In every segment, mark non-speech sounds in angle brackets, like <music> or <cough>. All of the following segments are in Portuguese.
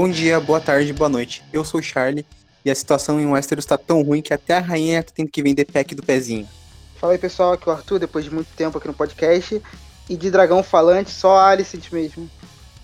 Bom dia, boa tarde, boa noite. Eu sou o Charlie e a situação em Westeros tá tão ruim que até a rainha tem que vender pack do pezinho. Fala aí pessoal, aqui é o Arthur, depois de muito tempo aqui no podcast. E de dragão falante, só a Alicent mesmo.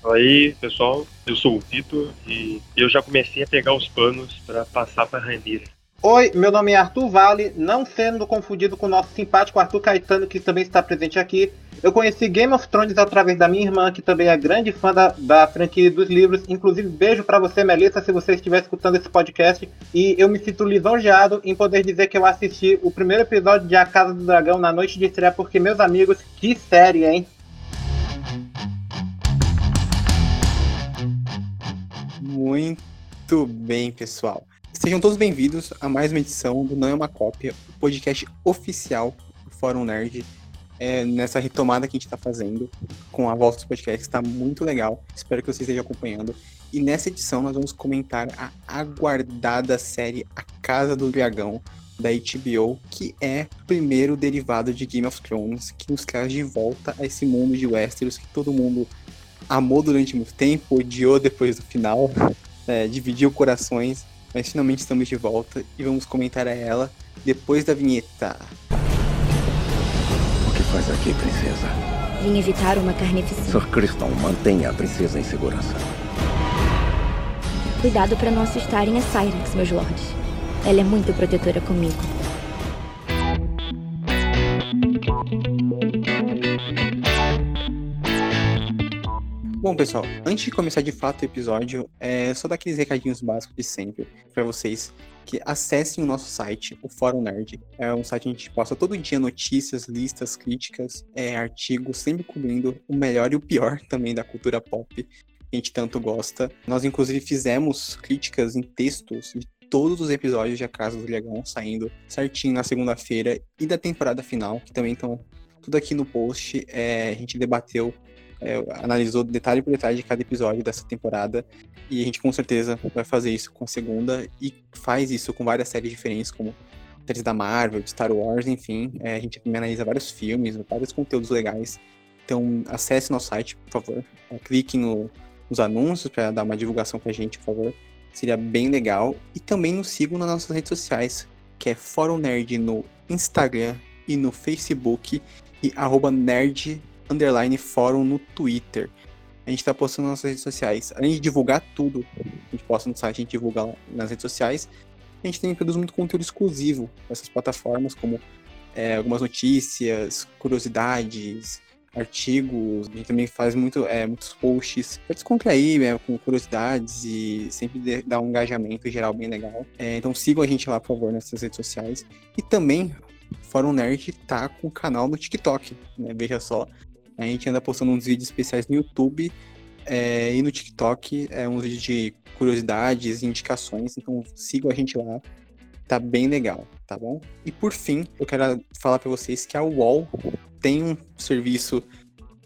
Fala aí pessoal, eu sou o Vitor e eu já comecei a pegar os panos para passar pra Rainira. Oi, meu nome é Arthur Vale, não sendo confundido com o nosso simpático Arthur Caetano, que também está presente aqui. Eu conheci Game of Thrones através da minha irmã, que também é grande fã da, da franquia dos livros. Inclusive, beijo para você, Melissa, se você estiver escutando esse podcast. E eu me sinto lisonjeado em poder dizer que eu assisti o primeiro episódio de A Casa do Dragão na noite de estreia, porque, meus amigos, que série, hein? Muito bem, pessoal. Sejam todos bem-vindos a mais uma edição do Não é uma Cópia, o podcast oficial do Fórum Nerd. É, nessa retomada que a gente está fazendo com a volta dos podcasts, está muito legal. Espero que vocês estejam acompanhando. E nessa edição nós vamos comentar a aguardada série A Casa do Dragão da HBO, que é o primeiro derivado de Game of Thrones, que nos traz de volta a esse mundo de Westeros que todo mundo amou durante muito tempo, odiou depois do final, <laughs> é, dividiu corações mas finalmente estamos de volta e vamos comentar a ela depois da vinheta. O que faz aqui, princesa? Vim evitar uma carnificina. Sir Criston, mantenha a princesa em segurança. Cuidado para não assustarem a Cyrex, meus lords. Ela é muito protetora comigo. Bom, pessoal, antes de começar de fato o episódio, é só dar aqueles recadinhos básicos de sempre para vocês que acessem o nosso site, o Fórum Nerd. É um site que a gente posta todo dia notícias, listas, críticas, é, artigos, sempre cobrindo o melhor e o pior <laughs> também da cultura pop que a gente tanto gosta. Nós, inclusive, fizemos críticas em textos de todos os episódios de A Casa do Dragão saindo certinho na segunda-feira e da temporada final, que também estão tudo aqui no post. É, a gente debateu é, analisou detalhe por detalhe de cada episódio dessa temporada. E a gente com certeza vai fazer isso com segunda e faz isso com várias séries diferentes, como séries da Marvel, de Star Wars, enfim. É, a gente analisa vários filmes, vários conteúdos legais. Então acesse nosso site, por favor. É, clique no, nos anúncios para dar uma divulgação pra gente, por favor. Seria bem legal. E também nos sigam nas nossas redes sociais, que é Fórum Nerd no Instagram e no Facebook e arroba nerd underline fórum no Twitter. A gente está postando nas nossas redes sociais. Além de divulgar tudo, a gente posta no site, a gente divulga nas redes sociais. A gente também produz muito conteúdo exclusivo nessas plataformas, como é, algumas notícias, curiosidades, artigos. A gente também faz muito, é, muitos posts para descontrair, né, com curiosidades e sempre dar um engajamento geral bem legal. É, então sigam a gente lá, por favor, nessas redes sociais. E também, Fórum Nerd tá com o canal no TikTok, né? Veja só, a gente anda postando uns vídeos especiais no YouTube é, e no TikTok, é, uns vídeos de curiosidades e indicações, então sigam a gente lá, tá bem legal, tá bom? E por fim, eu quero falar para vocês que a UOL tem um serviço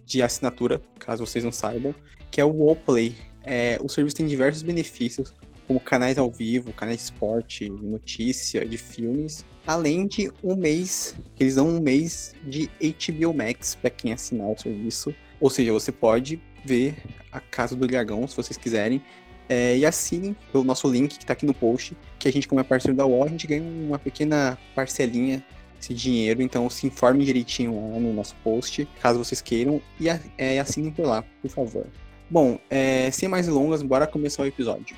de assinatura, caso vocês não saibam, que é o UOL Play. É, o serviço tem diversos benefícios, como canais ao vivo, canais de esporte, notícia, de filmes, além de um mês, eles dão um mês de HBO Max para quem assinar o serviço. Ou seja, você pode ver a Casa do Dragão, se vocês quiserem. É, e assinem pelo nosso link que está aqui no post, que a gente, como é parceiro da UOL, a gente ganha uma pequena parcelinha esse dinheiro, então se informem direitinho lá no nosso post, caso vocês queiram, e é, assinem por lá, por favor. Bom, é, sem mais delongas, bora começar o episódio.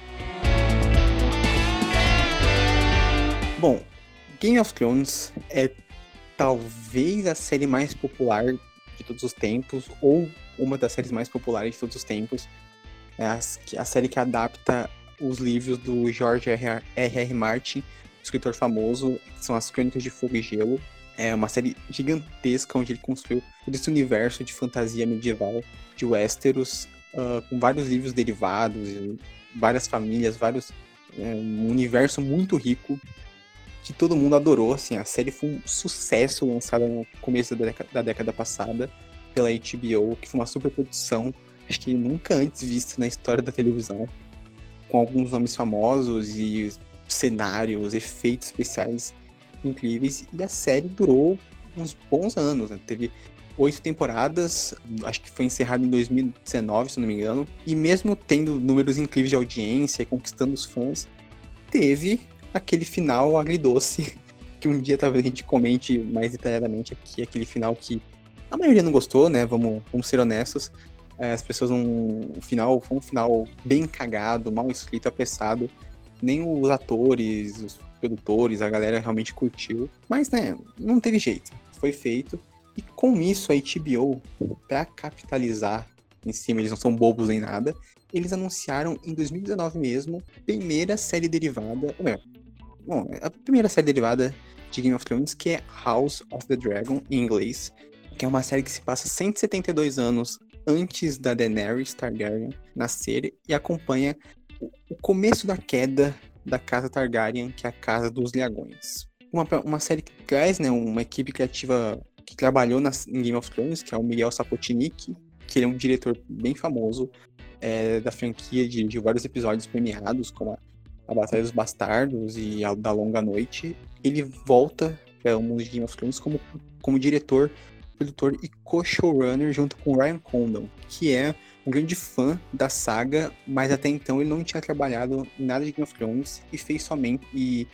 Bom, Game of Thrones é talvez a série mais popular de todos os tempos, ou uma das séries mais populares de todos os tempos. É a, a série que adapta os livros do George R. R. Martin, escritor famoso, que são as Crônicas de Fogo e Gelo. É uma série gigantesca onde ele construiu todo esse universo de fantasia medieval de Westeros, uh, com vários livros derivados, várias famílias, vários é, um universo muito rico que todo mundo adorou, assim, a série foi um sucesso lançada no começo da década, da década passada pela HBO, que foi uma super produção, acho que nunca antes vista na história da televisão, com alguns nomes famosos e cenários, efeitos especiais incríveis, e a série durou uns bons anos, né? Teve oito temporadas, acho que foi encerrado em 2019, se não me engano. E mesmo tendo números incríveis de audiência conquistando os fãs, teve aquele final agridoce, <laughs> que um dia talvez a gente comente mais detalhadamente aqui, aquele final que a maioria não gostou, né? Vamos, vamos ser honestos. É, as pessoas não. O final foi um final bem cagado, mal escrito, apressado. Nem os atores, os produtores, a galera realmente curtiu. Mas, né, não teve jeito. Foi feito. E com isso, a HBO, para capitalizar em cima, eles não são bobos nem nada, eles anunciaram em 2019 mesmo, primeira série derivada, ou melhor, bom, a primeira série derivada de Game of Thrones, que é House of the Dragon, em inglês, que é uma série que se passa 172 anos antes da Daenerys Targaryen nascer e acompanha o começo da queda da casa Targaryen, que é a Casa dos Dragões. Uma, uma série que traz né, uma equipe criativa que trabalhou na, em Game of Thrones, que é o Miguel Sapochnik, que ele é um diretor bem famoso é, da franquia de, de, vários episódios premiados, como a, a Batalha dos Bastardos e a da Longa Noite. Ele volta para o mundo de Game of Thrones como, como diretor, produtor e co-showrunner junto com Ryan Condon, que é um grande fã da saga, mas até então ele não tinha trabalhado em nada de Game of Thrones e fez somente. E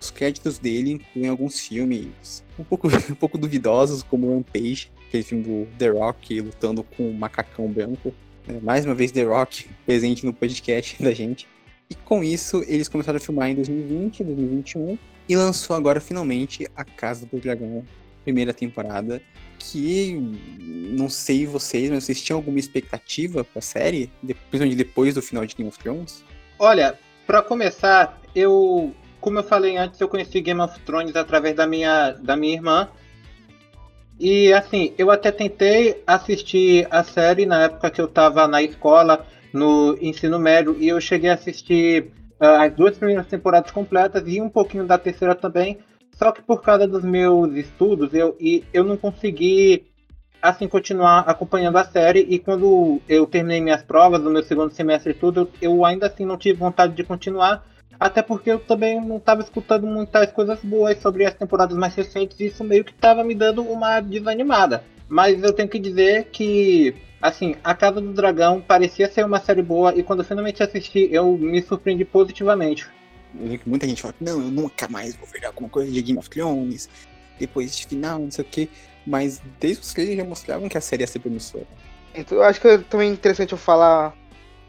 os créditos dele incluem alguns filmes um pouco, <laughs> um pouco duvidosos, como Rampage, aquele filme do The Rock lutando com um macacão branco. É, mais uma vez, The Rock presente no podcast <laughs> da gente. E com isso, eles começaram a filmar em 2020, 2021 e lançou agora finalmente A Casa do Dragão, primeira temporada, que não sei vocês, mas vocês tinham alguma expectativa pra série, principalmente depois do final de Game of Thrones? Olha, para começar, eu, como eu falei antes, eu conheci Game of Thrones através da minha, da minha irmã. E assim, eu até tentei assistir a série na época que eu estava na escola, no ensino médio, e eu cheguei a assistir uh, as duas primeiras temporadas completas e um pouquinho da terceira também. Só que por causa dos meus estudos, eu, e eu não consegui assim continuar acompanhando a série e quando eu terminei minhas provas no meu segundo semestre e tudo, eu ainda assim não tive vontade de continuar, até porque eu também não estava escutando muitas coisas boas sobre as temporadas mais recentes e isso meio que estava me dando uma desanimada. Mas eu tenho que dizer que assim, A Casa do Dragão parecia ser uma série boa e quando eu finalmente assisti, eu me surpreendi positivamente. Eu que muita gente fala que não, eu nunca mais vou ver alguma coisa de Game of Thrones, depois desse final, não sei o que. Mas desde os trailers já mostravam que a série ia ser promissora. Então eu acho que é também interessante eu falar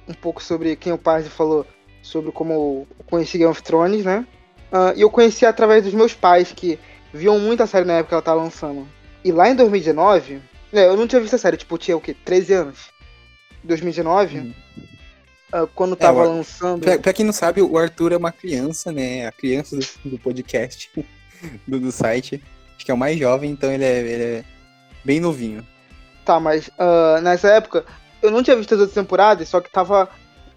um pouco sobre quem o Parse falou, sobre como eu conheci Game of Thrones, né? Uh, e eu conheci através dos meus pais, que viam muito a série na época que ela tava lançando. E lá em 2019, né, eu não tinha visto a série, tipo, tinha o quê? 13 anos. 2019, hum uh, quando tava é, lançando. Pra, pra, quem não sabe, o Arthur é uma criança, né? A criança do, do podcast, <laughs> do, do, site. Acho que é o mais jovem, então ele é, ele é bem novinho. Tá, mas uh, nessa época eu não tinha visto as outras temporadas, só que tava.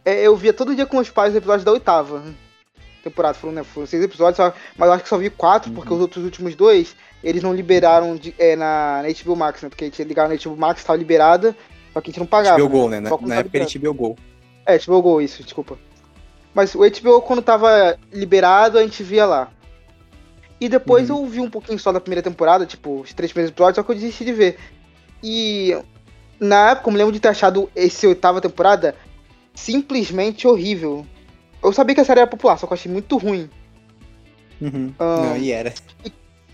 É, eu via todo dia com os pais os episódios da oitava temporada. Foram, né, foram seis episódios, só, mas eu acho que só vi quatro, uhum. porque os outros últimos dois eles não liberaram de, é, na, na HBO Max, né? Porque a gente ligava na HBO Max, tava liberada, só que a gente não pagava. HBO né? Go, né? Na, na época era HBO Go. É, HBO Go, isso, desculpa. Mas o HBO, quando tava liberado, a gente via lá. E depois uhum. eu vi um pouquinho só da primeira temporada, tipo, os três primeiros episódios, só que eu desisti de ver. E na época eu me lembro de ter achado esse oitava temporada simplesmente horrível. Eu sabia que a série era popular, só que eu achei muito ruim. Uhum. Um, Não, e era.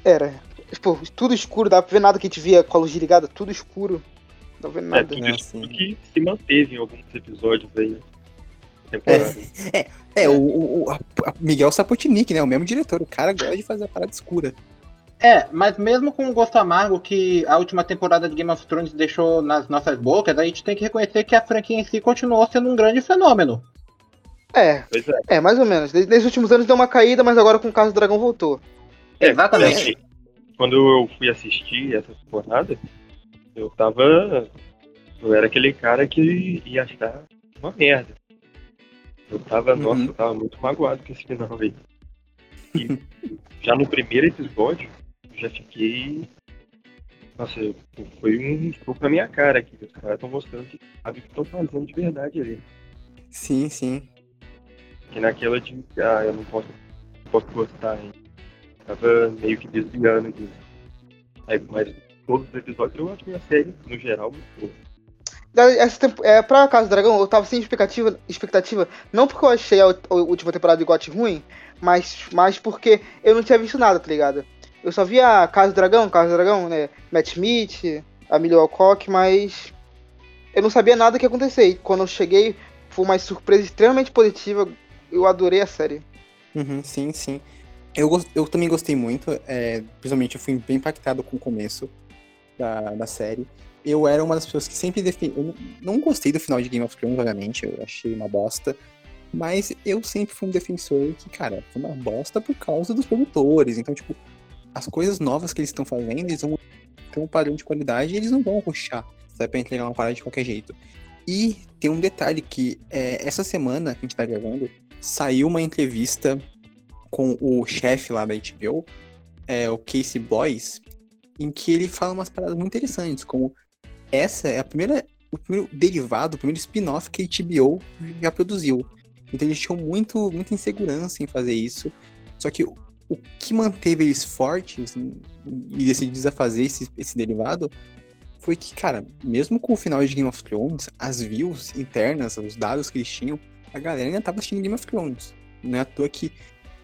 Era. Tipo, tudo escuro, dá pra ver nada que a gente via com a luz ligada, tudo escuro. Não vendo nada. É, tudo isso assim. que se manteve em alguns episódios aí. Temporada. É, <laughs> é, é o, o, Miguel Sapotnik, né? O mesmo diretor. O cara gosta de fazer a parada escura. É, mas mesmo com o gosto amargo que a última temporada de Game of Thrones deixou nas nossas bocas, a gente tem que reconhecer que a franquia em si continuou sendo um grande fenômeno. É, é. é. mais ou menos. Nesses últimos anos deu uma caída, mas agora com o caso do Dragão voltou. É, Exatamente. Quando eu fui assistir essa temporada, eu tava. Eu era aquele cara que ia achar uma merda. Eu tava, uhum. nossa, eu tava muito magoado com esse final aí. E já no primeiro episódio, eu já fiquei. Nossa, foi um pouco na minha cara aqui. Os caras estão mostrando que sabe o que estão fazendo de verdade ali. Sim, sim. Que naquela de. Ah, eu não posso, não posso gostar, hein? Tava meio que desviando disso. Aí, mas todos os episódios, eu acho a série, no geral, muito boa. Essa tempo, é, pra Casa do Dragão, eu tava sem expectativa, expectativa não porque eu achei a, a última temporada de GOT ruim, mas, mas porque eu não tinha visto nada, tá ligado? Eu só via Casa do Dragão, Casa do Dragão, né? Matt Smith, a Millie Alcock, mas eu não sabia nada que ia acontecer. E quando eu cheguei, foi uma surpresa extremamente positiva. Eu adorei a série. Uhum, sim, sim. Eu, eu também gostei muito, é, principalmente eu fui bem impactado com o começo da, da série. Eu era uma das pessoas que sempre defendi. Eu não não gostei do final de Game of Thrones, obviamente, eu achei uma bosta. Mas eu sempre fui um defensor que, cara, foi uma bosta por causa dos produtores. Então, tipo, as coisas novas que eles estão fazendo, eles vão ter um padrão de qualidade e eles não vão ruxar, sabe, pra entregar uma parada de qualquer jeito. E tem um detalhe que é, essa semana que a gente tá gravando, saiu uma entrevista com o chefe lá da HBO, é, o Casey Bloys, em que ele fala umas paradas muito interessantes, como essa é a primeira, o primeiro derivado, o primeiro spin-off que a HBO já produziu. Então eles tinham muito, muita insegurança em fazer isso. Só que o, que manteve eles fortes e decididos a fazer esse, esse derivado foi que, cara, mesmo com o final de Game of Thrones, as views internas, os dados que eles tinham, a galera ainda tava assistindo Game of Thrones. Não é à toa que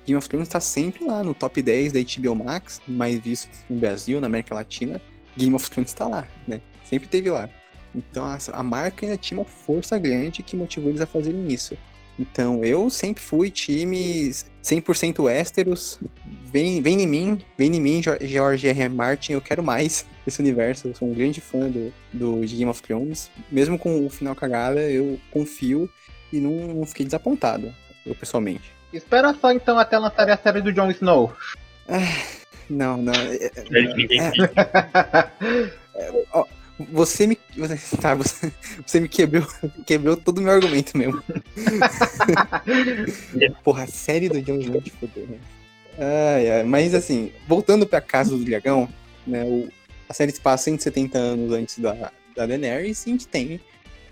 Game of Thrones tá sempre lá no top 10 da HBO Max, mais visto no Brasil, na América Latina. Game of Thrones tá lá, né? Sempre teve lá. Então a, a marca ainda tinha uma força grande que motivou eles a fazerem isso. Então eu sempre fui time 100% Westeros. Vem, vem em mim, vem em mim, George R. R. Martin, eu quero mais <laughs> desse universo. Eu sou um grande fã do, do Game of Thrones. Mesmo com o final cagada, eu confio e não, não fiquei desapontado, eu pessoalmente. Espera só então até lançar a série do Jon Snow. Não, não. é- Série que ninguém É. viu. Você me. Você, tá, você, você me quebrou, <laughs> quebrou todo o meu argumento mesmo. <laughs> Porra, a série do Jon Snow te fodeu, né? Ai, ai, mas assim, voltando pra Casa do Dragão, né? o- a série se passa 170 anos antes da, da Daenerys e a gente tem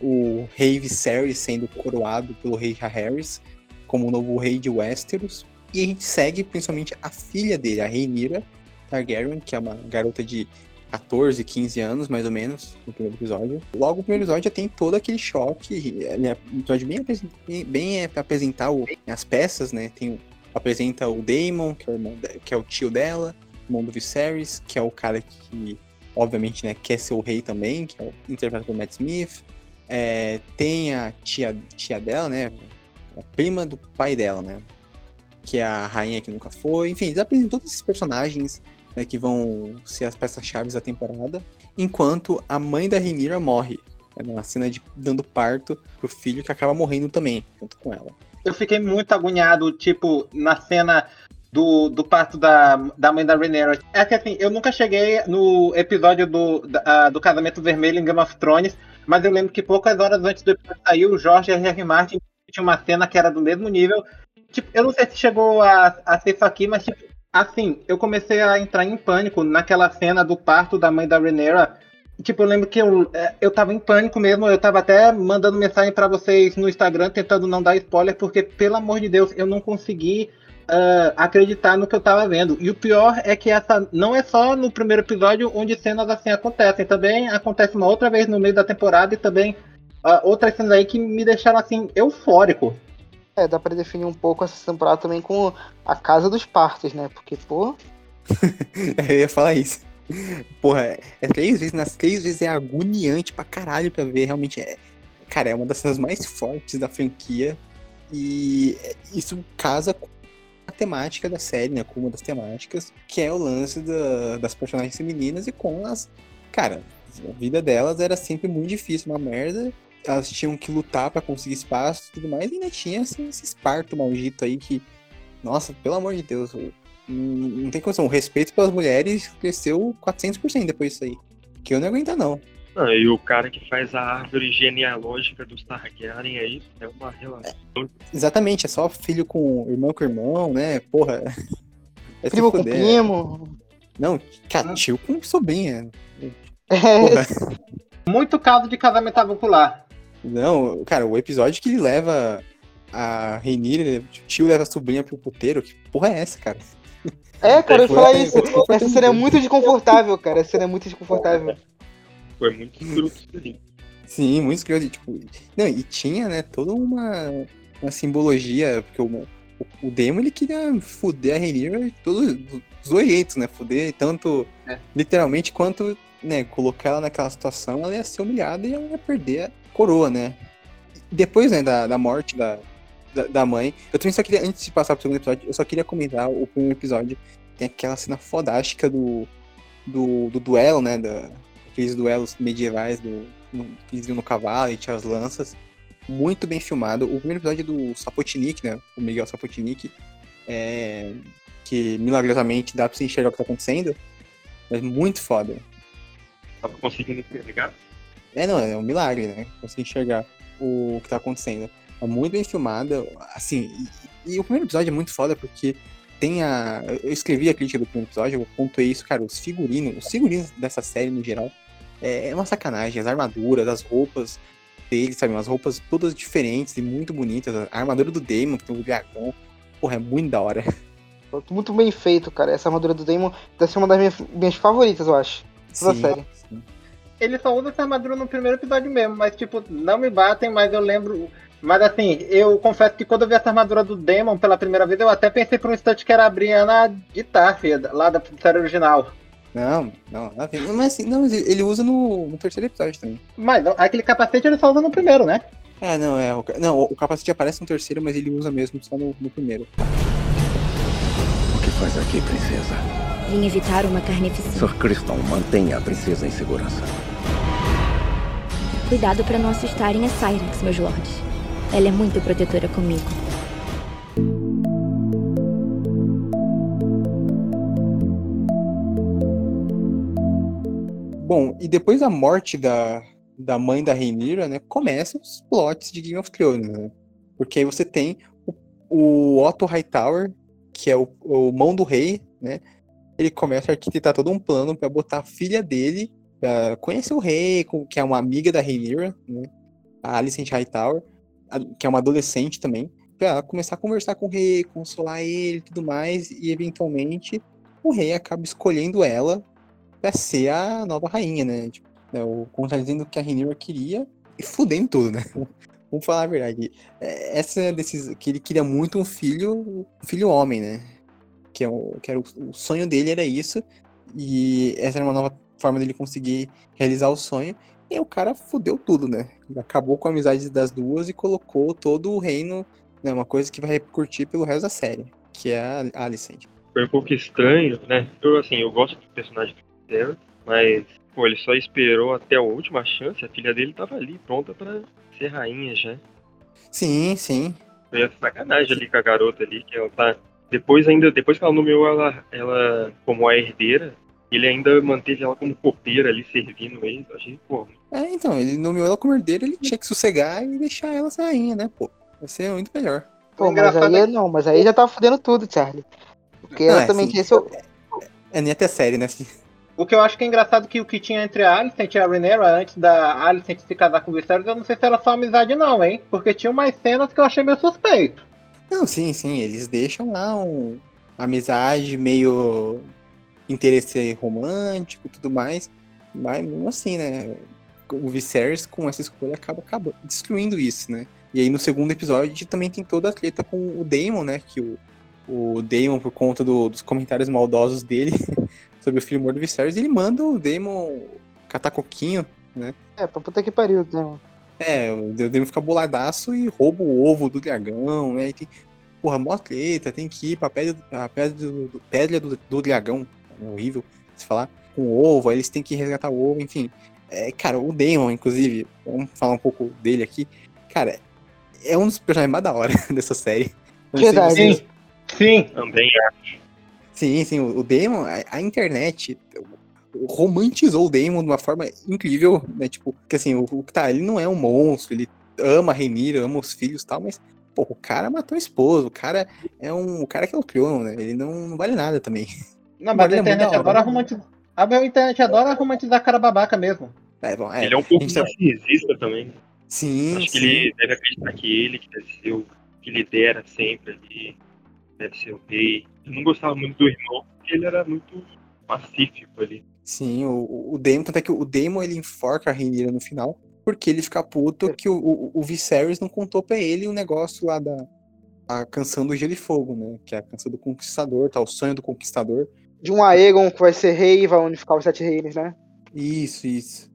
o rei Viserys sendo coroado pelo rei Harris como o novo rei de Westeros. E a gente segue principalmente a filha dele, a Rhaenyra Targaryen, que é uma garota de 14, 15 anos, mais ou menos, no primeiro episódio. Logo, o primeiro episódio já tem todo aquele choque. Ele é um episódio bem, bem, é pra apresentar o- as peças, né? Tem, o- apresenta o Daemon, que é o, irmão que é o tio dela, irmão do Viserys, que é o cara que, obviamente, né, quer ser o rei também, que é o interpretado por Matt Smith. É, tem a tia, tia dela, né? A prima do pai dela, né? Que é a rainha que nunca foi. Enfim, eles apresentam todos esses personagens né, que vão ser as peças-chave da temporada, enquanto a mãe da Rhaenyra morre, né, na cena de dando parto pro filho que acaba morrendo também, junto com ela. Eu fiquei muito agoniado, tipo, na cena do, do parto da, da mãe da Rhaenyra. É que assim, eu nunca cheguei no episódio do, da- do Casamento Vermelho em Game of Thrones, mas eu lembro que poucas horas antes do episódio sair, o George R. R. Martin tinha uma cena que era do mesmo nível. Tipo, eu não sei se chegou a, a ser isso aqui, mas tipo, assim, eu comecei a entrar em pânico naquela cena do parto da mãe da Rhaenyra. Tipo, eu lembro que eu, é, eu tava em pânico mesmo, eu tava até mandando mensagem pra vocês no Instagram, tentando não dar spoiler, porque, pelo amor de Deus, eu não consegui ah, acreditar no que eu tava vendo. E o pior é que essa não é só no primeiro episódio onde cenas assim acontecem, também acontece uma outra vez no meio da temporada e também outras cenas aí que me deixaram assim eufórico. É, dá pra definir um pouco essa temporada também com a Casa dos Partos, né? Porque, pô, <laughs> Eu ia falar isso. Porra, é, é três vezes, nas três vezes é agoniante pra caralho pra ver, realmente é. Cara, é uma das cenas mais fortes da franquia. E é- isso casa com a temática da série, né? Com uma das temáticas, que é o lance da- das personagens femininas e com as. Cara, a vida delas era sempre muito difícil, uma merda. Elas tinham que lutar pra conseguir espaço e tudo mais, e ainda tinha esse, esse esparto maldito aí que. Nossa, pelo amor de Deus, não tem condição. O respeito pelas mulheres cresceu 400% depois disso aí. Que eu não aguento, não. Ah, e o cara que faz a árvore genealógica dos Targaryen aí é uma relação. Exatamente, é só filho com irmão com irmão, né? Porra. Se <laughs> primo com primo. Não, cara, tio com sobrinha. <laughs> É, Porra. Muito caso de casamento avulcular. Não, cara, o episódio que ele leva a Rhaenyra, o tio leva a sobrinha pro puteiro, que porra é essa, cara? É, cara, eu ia falar isso. Essa cena é muito desconfortável, cara. Essa cena é muito desconfortável. Foi muito escroto. Sim, muito escroto. Tipo, não, e tinha, né, toda uma, uma simbologia, porque o, o, o Demo ele queria fuder a de todos os jeitos, né? Fuder tanto É. literalmente quanto, né, colocar ela naquela situação, ela ia ser humilhada e ela ia perder a coroa, né? Depois, né, da, da morte da, da, da mãe, eu também só queria, antes de passar pro segundo episódio, eu só queria comentar o primeiro episódio. Tem aquela cena fodástica do, do, do duelo, né? Da, aqueles duelos medievais do, no, eles iam no cavalo e tinha as lanças. Muito bem filmado. O primeiro episódio é do Sapotnik, né? O Miguel Sapotnik. É, que milagrosamente dá pra você enxergar o que tá acontecendo. Mas muito foda. Tava conseguindo pegar. É, não, é um milagre, né? Conseguir enxergar o que tá acontecendo. É muito bem filmada, assim, e, e o primeiro episódio é muito foda porque tem a. Eu escrevi a crítica do primeiro episódio, eu pontuei isso, cara, os figurinos, os figurinos dessa série no geral, é, é uma sacanagem, as armaduras, as roupas deles, sabe? Umas roupas todas diferentes e muito bonitas. A armadura do Damon, que tem o dragão, porra, é muito da hora. <laughs> Muito bem feito, cara. Essa armadura do Damon deve ser uma das minhas, minhas favoritas, eu acho. Toda Sim, série. sim. Ele só usa essa armadura no primeiro episódio mesmo, mas tipo, não me batem, mas eu lembro. Mas assim, eu confesso que quando eu vi essa armadura do Demon pela primeira vez, eu até pensei por um instante que era a Brianna de Tarth, lá da série original. Não, não, nada a ver. Mas assim, não, ele usa no, no terceiro episódio também. Mas aquele capacete ele só usa no primeiro, né? É, não, é. O, não, o capacete aparece no terceiro, mas ele usa mesmo só no, no primeiro. O que faz aqui, princesa? Vim evitar uma carnificina. Sir Criston, mantenha a princesa em segurança. Cuidado para não assustarem a Cyrex, meus lords. Ela é muito protetora comigo. Bom, e depois da morte da, da mãe da Rhaenyra, né, começam os plots de Game of Thrones, né? Porque aí você tem o, o Otto Hightower, que é o, o mão do rei, né? Ele começa a arquitetar todo um plano para botar a filha dele pra conhecer o rei, que é uma amiga da Rhaenyra, né? A Alicent Hightower, que é uma adolescente também, pra ela começar a conversar com o rei, consolar ele e tudo mais, e eventualmente o rei acaba escolhendo ela pra ser a nova rainha, né? Tipo, né, o contradizendo o que a Rhaenyra queria e fudendo tudo, né? <laughs> Vamos falar a verdade. É, Essa é desses que ele queria muito um filho, um filho homem, né? Que, é o, que era o, o sonho dele era isso e essa era uma nova forma dele conseguir realizar o sonho. E o cara fudeu tudo, né? Acabou com a amizade das duas e colocou todo o reino, né? Uma coisa que vai repercutir pelo resto da série, que é a Alicent. Foi um pouco estranho, né? Eu, assim, eu gosto do personagem dela, mas, pô, ele só esperou até a última chance, a filha dele tava ali, pronta pra ser rainha já. Sim, sim. Foi essa sacanagem ali com a garota ali, que ela tá. Depois ainda, depois que ela nomeou ela, ela como a herdeira, ele ainda manteve ela como copeira ali, servindo ele. Eu achei, pô, É, então, ele nomeou ela como herdeira, ele tinha que sossegar e deixar ela ser rainha, né, pô? Vai ser muito melhor. Pô, mas engraçado aí é- não, mas aí já tava fudendo tudo, Charlie. Porque Não, ela é, também sim. tinha seu. É nem até série, né? O que eu acho que é engraçado que o que tinha entre a Alicent e a Rhaenyra antes da Alicent se casar com o Viserys, eu não sei se era só amizade não, hein? Porque tinha umas cenas que eu achei meio suspeito. Não, sim, sim, eles deixam lá um uma amizade meio interesse romântico e tudo mais, mas mesmo assim, né? O Viserys com essa escolha acaba, acaba destruindo isso, né? E aí no segundo episódio a gente também tem toda a treta com o Daemon, né? Que o, o Daemon, por conta do- dos comentários maldosos dele <laughs> sobre o filho morto do Viserys, ele manda o Daemon catar coquinho, É, pra puta que pariu, né? É, o Daemon fica boladaço e rouba o ovo do dragão, né? E tem, porra, mó treta, tem que ir pra pedra, a pedra, do- pedra do, do dragão. Horrível se falar. Com o ovo, aí eles têm que resgatar o ovo, enfim. É, cara, o Daemon, inclusive, vamos falar um pouco dele aqui. Cara, é um dos personagens mais da hora <laughs> dessa série. Verdade. vocês- Sim, sim. também Sim, sim, o Damon, a, a internet romantizou o Damon de uma forma incrível, né? Tipo, que assim, o, o tá, ele não é um monstro, ele ama a Renira, ama os filhos e tal, mas, pô, o cara matou a esposa, o cara é um. O cara que é o Cleon, né? Ele não, não vale nada também. <laughs> Não, mas a internet adora romantizar. A internet adora romantizar cara babaca mesmo. É, bom, é, Ele é um pouco tá- narcisista também. Sim, Acho que sim. ele deve acreditar que ele que deve ser o que lidera sempre ali, deve ser o rei. Eu não gostava muito do irmão. porque ele era muito pacífico ali. Sim, o, o Daemon, tanto é que o Daemon ele enforca a Rhaenyra no final, porque ele fica puto que o, o, o Viserys não contou pra ele o negócio lá da a canção do Gelo e Fogo, né? Que é a canção do Conquistador, tá? O sonho do Conquistador. De um Aegon que vai ser rei e vai unificar os sete reinos, né? Isso, isso.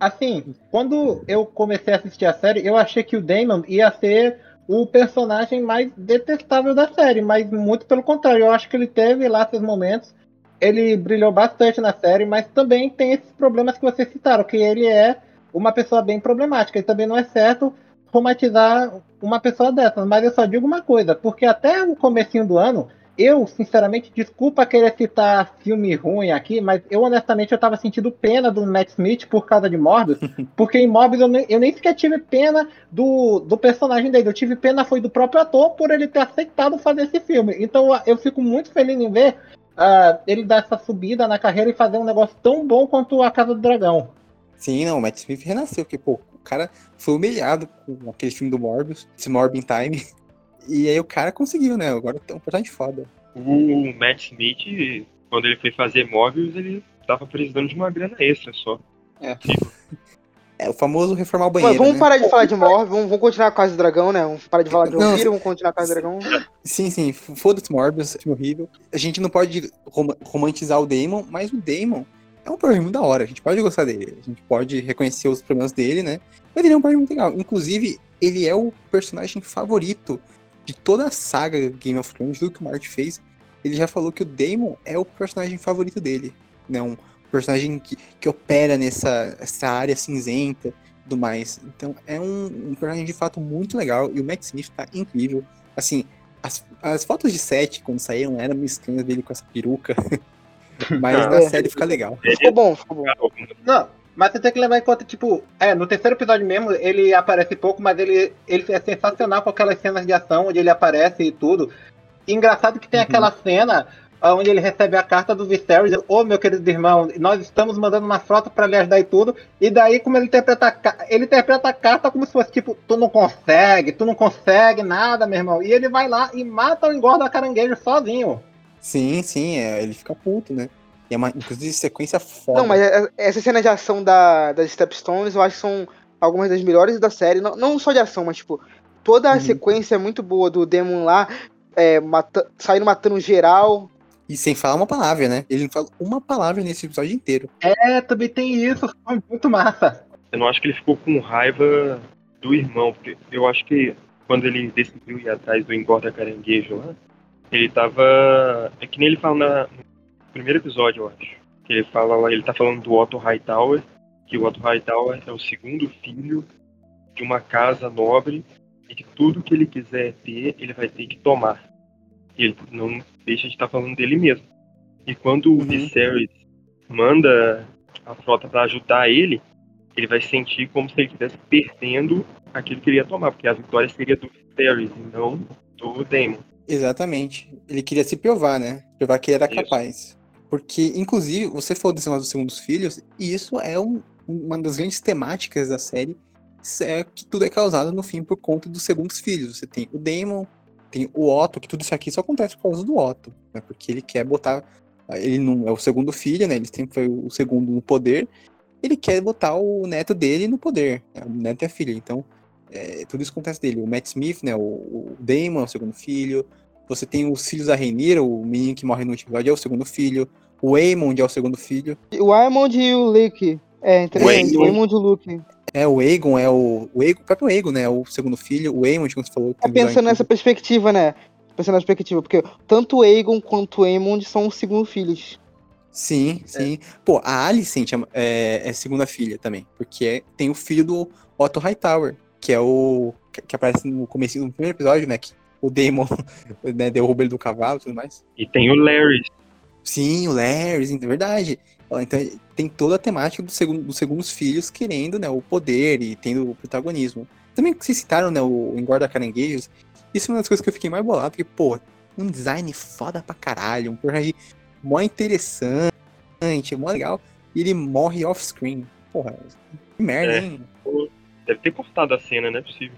Assim, quando eu comecei a assistir a série, eu achei que o Damon ia ser o personagem mais detestável da série, mas muito pelo contrário, eu acho que ele teve lá seus momentos, ele brilhou bastante na série, mas também tem esses problemas que vocês citaram, que ele é uma pessoa bem problemática, e também não é certo romantizar uma pessoa dessas, mas eu só digo uma coisa, porque até o comecinho do ano, eu, sinceramente, desculpa querer citar filme ruim aqui, mas eu, honestamente, eu tava sentindo pena do Matt Smith por causa de Morbius, <laughs> porque em Morbius eu nem, eu nem sequer tive pena do, do personagem dele, eu tive pena foi do próprio ator por ele ter aceitado fazer esse filme. Então eu fico muito feliz em ver uh, ele dar essa subida na carreira e fazer um negócio tão bom quanto A Casa do Dragão. Sim, não, o Matt Smith renasceu, porque, pô, o cara foi humilhado com aquele filme do Morbius, esse Morbin Time. E aí o cara conseguiu, né? Agora tem um personagem foda. O Matt Smith, quando ele foi fazer Morbius, ele tava precisando de uma grana extra só. É. É, o famoso reformar o banheiro. Mas vamos né? parar de falar de Morbius, vamos, vamos continuar com a Casa do Dragão, né? Vamos parar de falar de Vampiro, vamos continuar com a Casa do Dragão. Sim, sim, foda-se Morbius, filme horrível. A gente não pode rom- romantizar o Damon, mas o Damon é um personagem muito da hora. A gente pode gostar dele, a gente pode reconhecer os problemas dele, né? Mas ele é um personagem muito legal. Inclusive, ele é o personagem favorito de toda a saga Game of Thrones, tudo que o Martin fez. Ele já falou que o Damon é o personagem favorito dele, né? Um personagem que, que opera nessa essa área cinzenta e tudo mais. Então, é um, um personagem de fato muito legal e o Matt Smith tá incrível. Assim, as, as fotos de set, quando saíram, eram meio estranhas dele com essa peruca. <laughs> Mas na É. série fica legal. Ficou bom, ficou bom. Não, mas você tem que levar em conta, tipo, é, no terceiro episódio mesmo, ele aparece pouco, mas ele, ele é sensacional com aquelas cenas de ação onde ele aparece e tudo. E engraçado que tem Uhum. aquela cena ah, onde ele recebe a carta do Viserys, ô meu querido irmão, nós estamos mandando uma frota pra lhe ajudar e tudo. E daí, como ele interpreta ele interpreta a carta como se fosse tipo, tu não consegue, tu não consegue nada, meu irmão. E ele vai lá e mata o engorda caranguejo sozinho. Sim, sim, é, ele fica puto, né? E é uma, inclusive, sequência foda. Não, mas é- essa cena de ação da, das Stepstones eu acho que são algumas das melhores da série. Não, não só de ação, mas tipo, toda a Uhum. sequência é muito boa do Demon lá, é, mata- saindo matando geral. E sem falar uma palavra, né? Ele não fala uma palavra nesse episódio inteiro. É, também tem isso, <laughs> foi muito massa. Eu não acho que ele ficou com raiva do irmão, porque eu acho que quando ele decidiu ir atrás do engorda caranguejo lá, ele tava. É que nem ele fala na- no primeiro episódio, eu acho. Que ele fala lá, ele tá falando do Otto Hightower, que o Otto Hightower é o segundo filho de uma casa nobre e que tudo que ele quiser ter, ele vai ter que tomar. E ele não deixa de estar falando dele mesmo. E quando o Uhum. Viserys manda a frota para ajudar ele, ele vai sentir como se ele estivesse perdendo aquilo que ele ia tomar, porque a vitória seria do Viserys e não do Daemon. Exatamente. Ele queria se provar, né? Provar que ele era Isso. capaz. Porque, inclusive, você falou desse negócio dos segundos filhos, e isso é um- uma das grandes temáticas da série. É que tudo é causado no fim por conta dos segundos filhos. Você tem o Daemon, tem o Otto, que tudo isso aqui só acontece por causa do Otto, né? Porque ele quer botar. Ele não é o segundo filho, né? Ele sempre foi o segundo no poder. Ele quer botar o neto dele no poder. né? O neto é a filha. Então, é, tudo isso acontece dele. O Matt Smith, né? O, o Damon é o segundo filho. Você tem os filhos da Rhaenyra, o menino que morre no último episódio é o segundo filho. O Aemond é o segundo filho. O Aemond e o Luke. É, interessante. Aegon. O Aemond e o Luke. É, o Aegon é o. O, Aegon, o próprio Aegon, né? É o segundo filho. O Aemond, como você falou. Tá episódio pensando nessa perspectiva, né? Pensando nessa perspectiva, porque tanto o Aegon quanto o Aemond são os segundo filhos. Sim, sim. Pô, a Alicent é, é segunda filha também. Porque é- tem o filho do Otto Hightower, que é o. que, que aparece no começo do primeiro episódio, né? Que o Daemon <laughs> né, derruba ele do cavalo e tudo mais. E tem o Larry. Sim, o Larry, é verdade. Então tem toda a temática do segundo, dos segundos filhos querendo né, o poder e tendo o protagonismo. Também que vocês citaram né, o Engorda Caranguejos. Isso é uma das coisas que eu fiquei mais bolado, porque, pô, um design foda pra caralho, um personagem mó interessante, mó legal, e ele morre off-screen. Porra, que merda, É. hein? Deve ter cortado a cena, não é possível.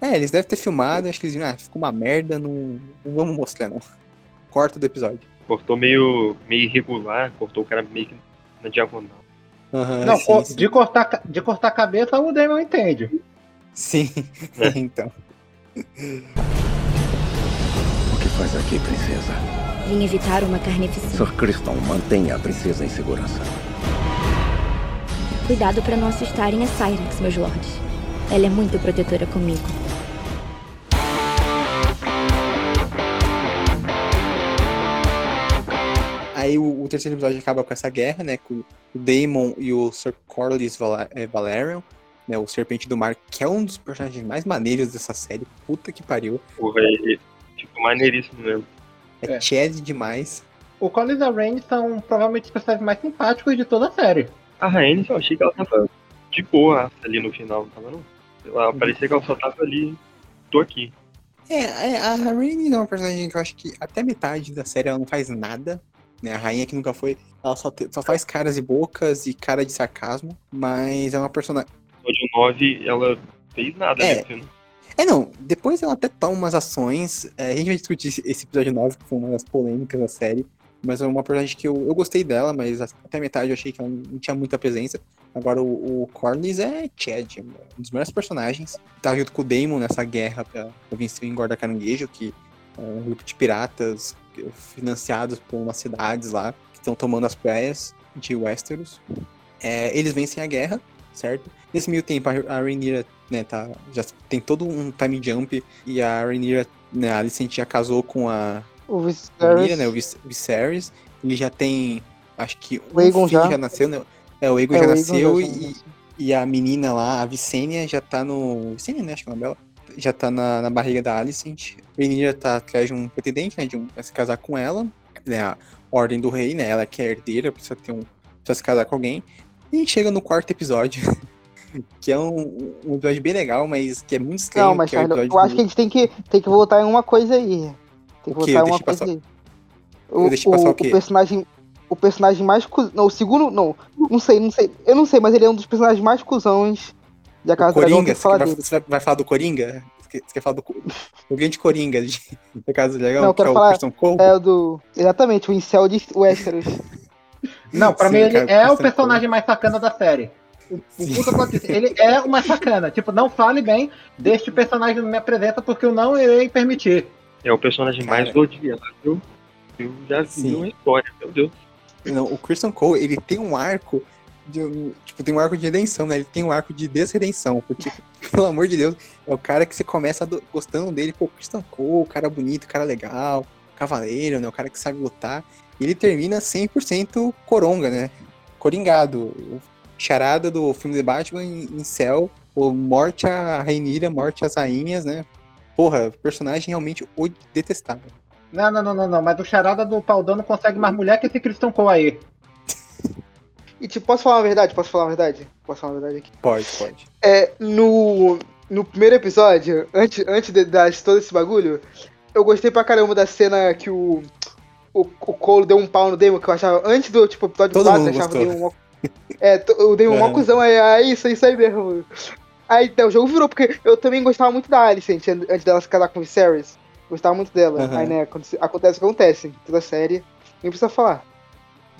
É, eles devem ter filmado, acho que eles viram, ah, ficou uma merda, não, não vamos mostrar, não. Corta do episódio. Cortou meio, meio irregular, cortou o cara meio que na diagonal. Aham, Não, sim, sim. De, cortar, de cortar a cabeça, o Damon entende. Sim, É. <laughs> então. O que faz aqui, princesa? Vim evitar uma carnificina. Sir Criston, mantenha a princesa em segurança. Cuidado para não assustarem a Cyrex, meus lords. Ela é muito protetora comigo. Aí o, o terceiro episódio acaba com essa guerra, né? Com o Daemon e o Sir Corlys eh, Valerian, né? O Serpente do Mar, que é um dos personagens mais maneiros dessa série. Puta que pariu. Porra, é, tipo, maneiríssimo mesmo. É, É. Chad demais. O Collins e a Rain são provavelmente os personagens mais simpáticos de toda a série. A Rhaenys, eu achei que ela tava de boa ali no final, não tava não? Sei lá, parecia que ela só tava ali, tô aqui. É, é, a Rhaenys é uma personagem que eu acho que até metade da série ela não faz nada. Né? A rainha que nunca foi. Ela só, te- só faz caras e bocas e cara de sarcasmo. Mas é uma personagem. No episódio 9, ela fez nada É. ali, assim, É, não. Depois ela até toma umas ações. é, a gente vai discutir esse- esse episódio 9, que foi uma das polêmicas da série. Mas é uma personagem que eu, eu gostei dela, mas até metade eu achei que ela não tinha muita presença. Agora o, o Corlys é Chad, um dos melhores personagens. Tá junto com o Daemon nessa guerra pra, pra vencer o Engorda Caranguejo, que é um grupo de piratas financiados por umas cidades lá, que estão tomando as praias de Westeros. É, eles vencem a guerra, certo? Nesse meio tempo, a Rhaenyra, né, tá, já tem todo um time jump, e a Rhaenyra, né, a Alicent já casou com a O Rhaenyra, Viserys. né, o Vis- Viserys. Ele já tem, acho que um O Aegon já. já nasceu, né? É, o Aegon É, já o Aegon nasceu já- e, e a menina lá, a Vicênia, já tá no... Vicênia, né, acho que é o nome dela. Já tá na, na barriga da Alicent. A Rhaenyra tá atrás de um pretendente, né, de um, vai se casar com ela. Né, a ordem do rei, né, ela que é herdeira, precisa ter um... Precisa se casar com alguém. E chega no quarto episódio, <laughs> que é um, um episódio bem legal, mas que é muito estranho. Não, mas é o Charles, eu acho do- que a gente tem que, tem que voltar em uma coisa aí. Tem que O voltar em uma eu coisa aí. Eu deixei passar o quê? personagem. O personagem mais. cu- Não, o segundo. Não, não sei, não sei. Eu não sei, mas ele é um dos personagens mais cuzões de A Casa do Dragão. Coringa, você falar vai, você vai falar do Coringa? Você quer- falar do o grande Coringa de, da Casa do Dragão, Não, que é quero o falar- Christian Cole? É o do. Exatamente, o Incel de Westeros. <laughs> Não, pra Sim, mim ele é o bastante personagem mais sacana da série. O, o puta twist, ele é uma sacana. Tipo, não fale bem deste personagem na minha presença porque eu não irei permitir. É o personagem Cara. mais odiado eu já vi Sim. na história, meu Deus. Não, o Christian Cole, ele tem um arco de, tipo, tem um arco de redenção, né? Ele tem um arco de desredenção, porque, <laughs> pelo amor de Deus, é o cara que você começa do- gostando dele, pô, Christian Cole, cara bonito, cara legal, cavaleiro, né? O cara que sabe lutar. E ele termina 100% coronga, né? Coringado. O charada do filme de Batman em, em céu, o morte a Rainira, morte às rainhas, né? Porra, personagem realmente o- detestável. Não, não, não, não, não. Mas o charada do Paldão não consegue mais mulher que esse Christian Cole aí. E tipo, posso falar uma verdade? Posso falar uma verdade? Posso falar uma verdade aqui? Pode, pode. É, no, no primeiro episódio, antes, antes de, de todo esse bagulho, eu gostei pra caramba da cena que o, o, o Cole deu um pau no Damon, que eu achava, antes do tipo, episódio Todo 4, eu achava o gostou. Damon mó- <laughs> É, o Damon mó Aham. cuzão, aí, é isso, é isso aí mesmo. Aí então, o jogo virou, porque eu também gostava muito da Alicent, an- antes dela se casar com o Viserys. Gostava muito dela. Aham. Aí, né, acontece o que acontece, toda série, nem precisa falar.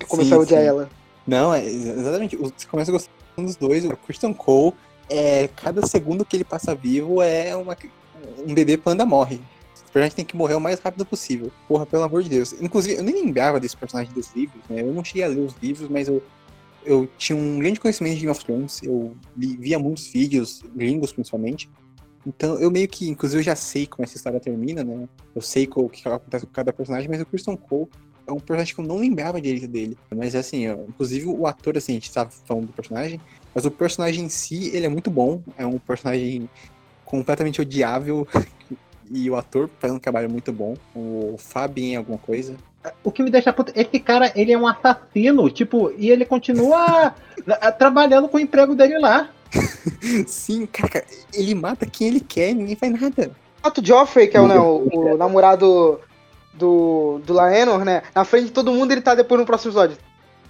Começar a odiar ela. Não, é ex- exatamente. Você começa gostando dos dois. O Christian Cole, é, cada segundo que ele passa vivo é uma, um bebê panda morre. O personagem tem que morrer o mais rápido possível. Porra, pelo amor de Deus. Inclusive, eu nem lembrava desse personagem dos livros, né? Eu não cheguei a ler os livros, mas eu, eu tinha um grande conhecimento de Game of Thrones. Eu li- via muitos vídeos, gringos principalmente. Então, eu meio que, inclusive, eu já sei como essa história termina, né? Eu sei o que acontece com cada personagem, mas o Christian Cole é um personagem que eu não lembrava direito dele. Mas assim, ó, inclusive o ator, assim, a gente tá falando do personagem, mas o personagem em si, ele é muito bom. É um personagem completamente odiável. <laughs> E o ator faz um trabalho muito bom. O Fabien alguma coisa. O que me deixa puto, esse cara, ele é um assassino, tipo, e ele continua <laughs> trabalhando com o emprego dele lá. Sim, cara, ele mata quem ele quer, ninguém faz nada. Bota o Joffrey, que é o, né, o, o namorado do, do Laenor, né? Na frente de todo mundo, ele tá depois no próximo episódio.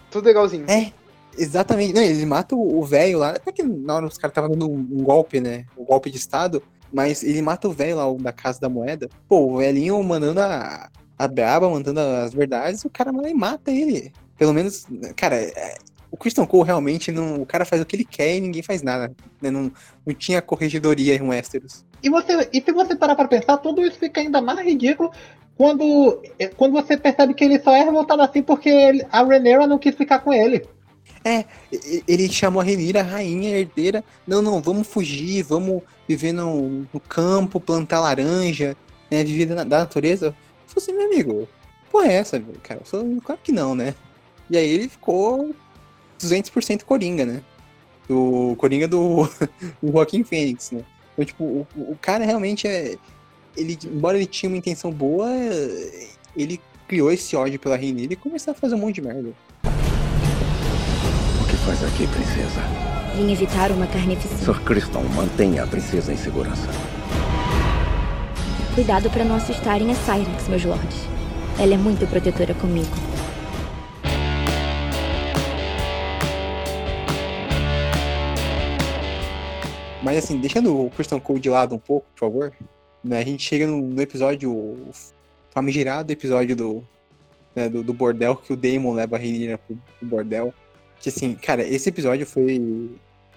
Tudo legalzinho. É, exatamente. Não, ele mata o velho lá. Até que na hora os caras estavam dando um, um golpe, né? Um golpe de estado. Mas ele mata o velho lá o da Casa da Moeda. Pô, o velhinho mandando a, a braba, mandando as verdades, o cara lá e mata ele. Pelo menos, cara, é, o Christian Cole realmente não. O cara faz o que ele quer e ninguém faz nada. Né? Não, não tinha corregedoria em Westeros. E, você, e se você parar pra pensar, tudo isso fica ainda mais ridículo quando, é, quando você percebe que ele só é revoltado assim porque ele, a Rhaenyra não quis ficar com ele. É, ele chamou a Renira, rainha, herdeira. Não, não, vamos fugir, vamos viver no, no campo, plantar laranja, né? Viver da, da natureza. Eu falei assim, meu amigo, porra é essa, cara? Eu falei, claro que não, né? E aí ele ficou 200% Coringa, né? O Coringa do, <laughs> do Joaquim Fênix, né? Então, tipo, o, o cara realmente é. Ele, embora ele tinha uma intenção boa, ele criou esse ódio pela Renira e começou a fazer um monte de merda. O que faz aqui, princesa? Vim evitar uma carnificina. Sir Criston, mantenha a princesa em segurança. Cuidado para não assustarem a Cyrex, meus lords. Ela é muito protetora comigo. Mas assim, deixando o Christian Cole de lado um pouco, por favor, né, a gente chega no, no episódio famigerado episódio do, né, do, do, bordel que o Damon leva a Renira pro, pro, bordel. Que assim, cara, esse episódio foi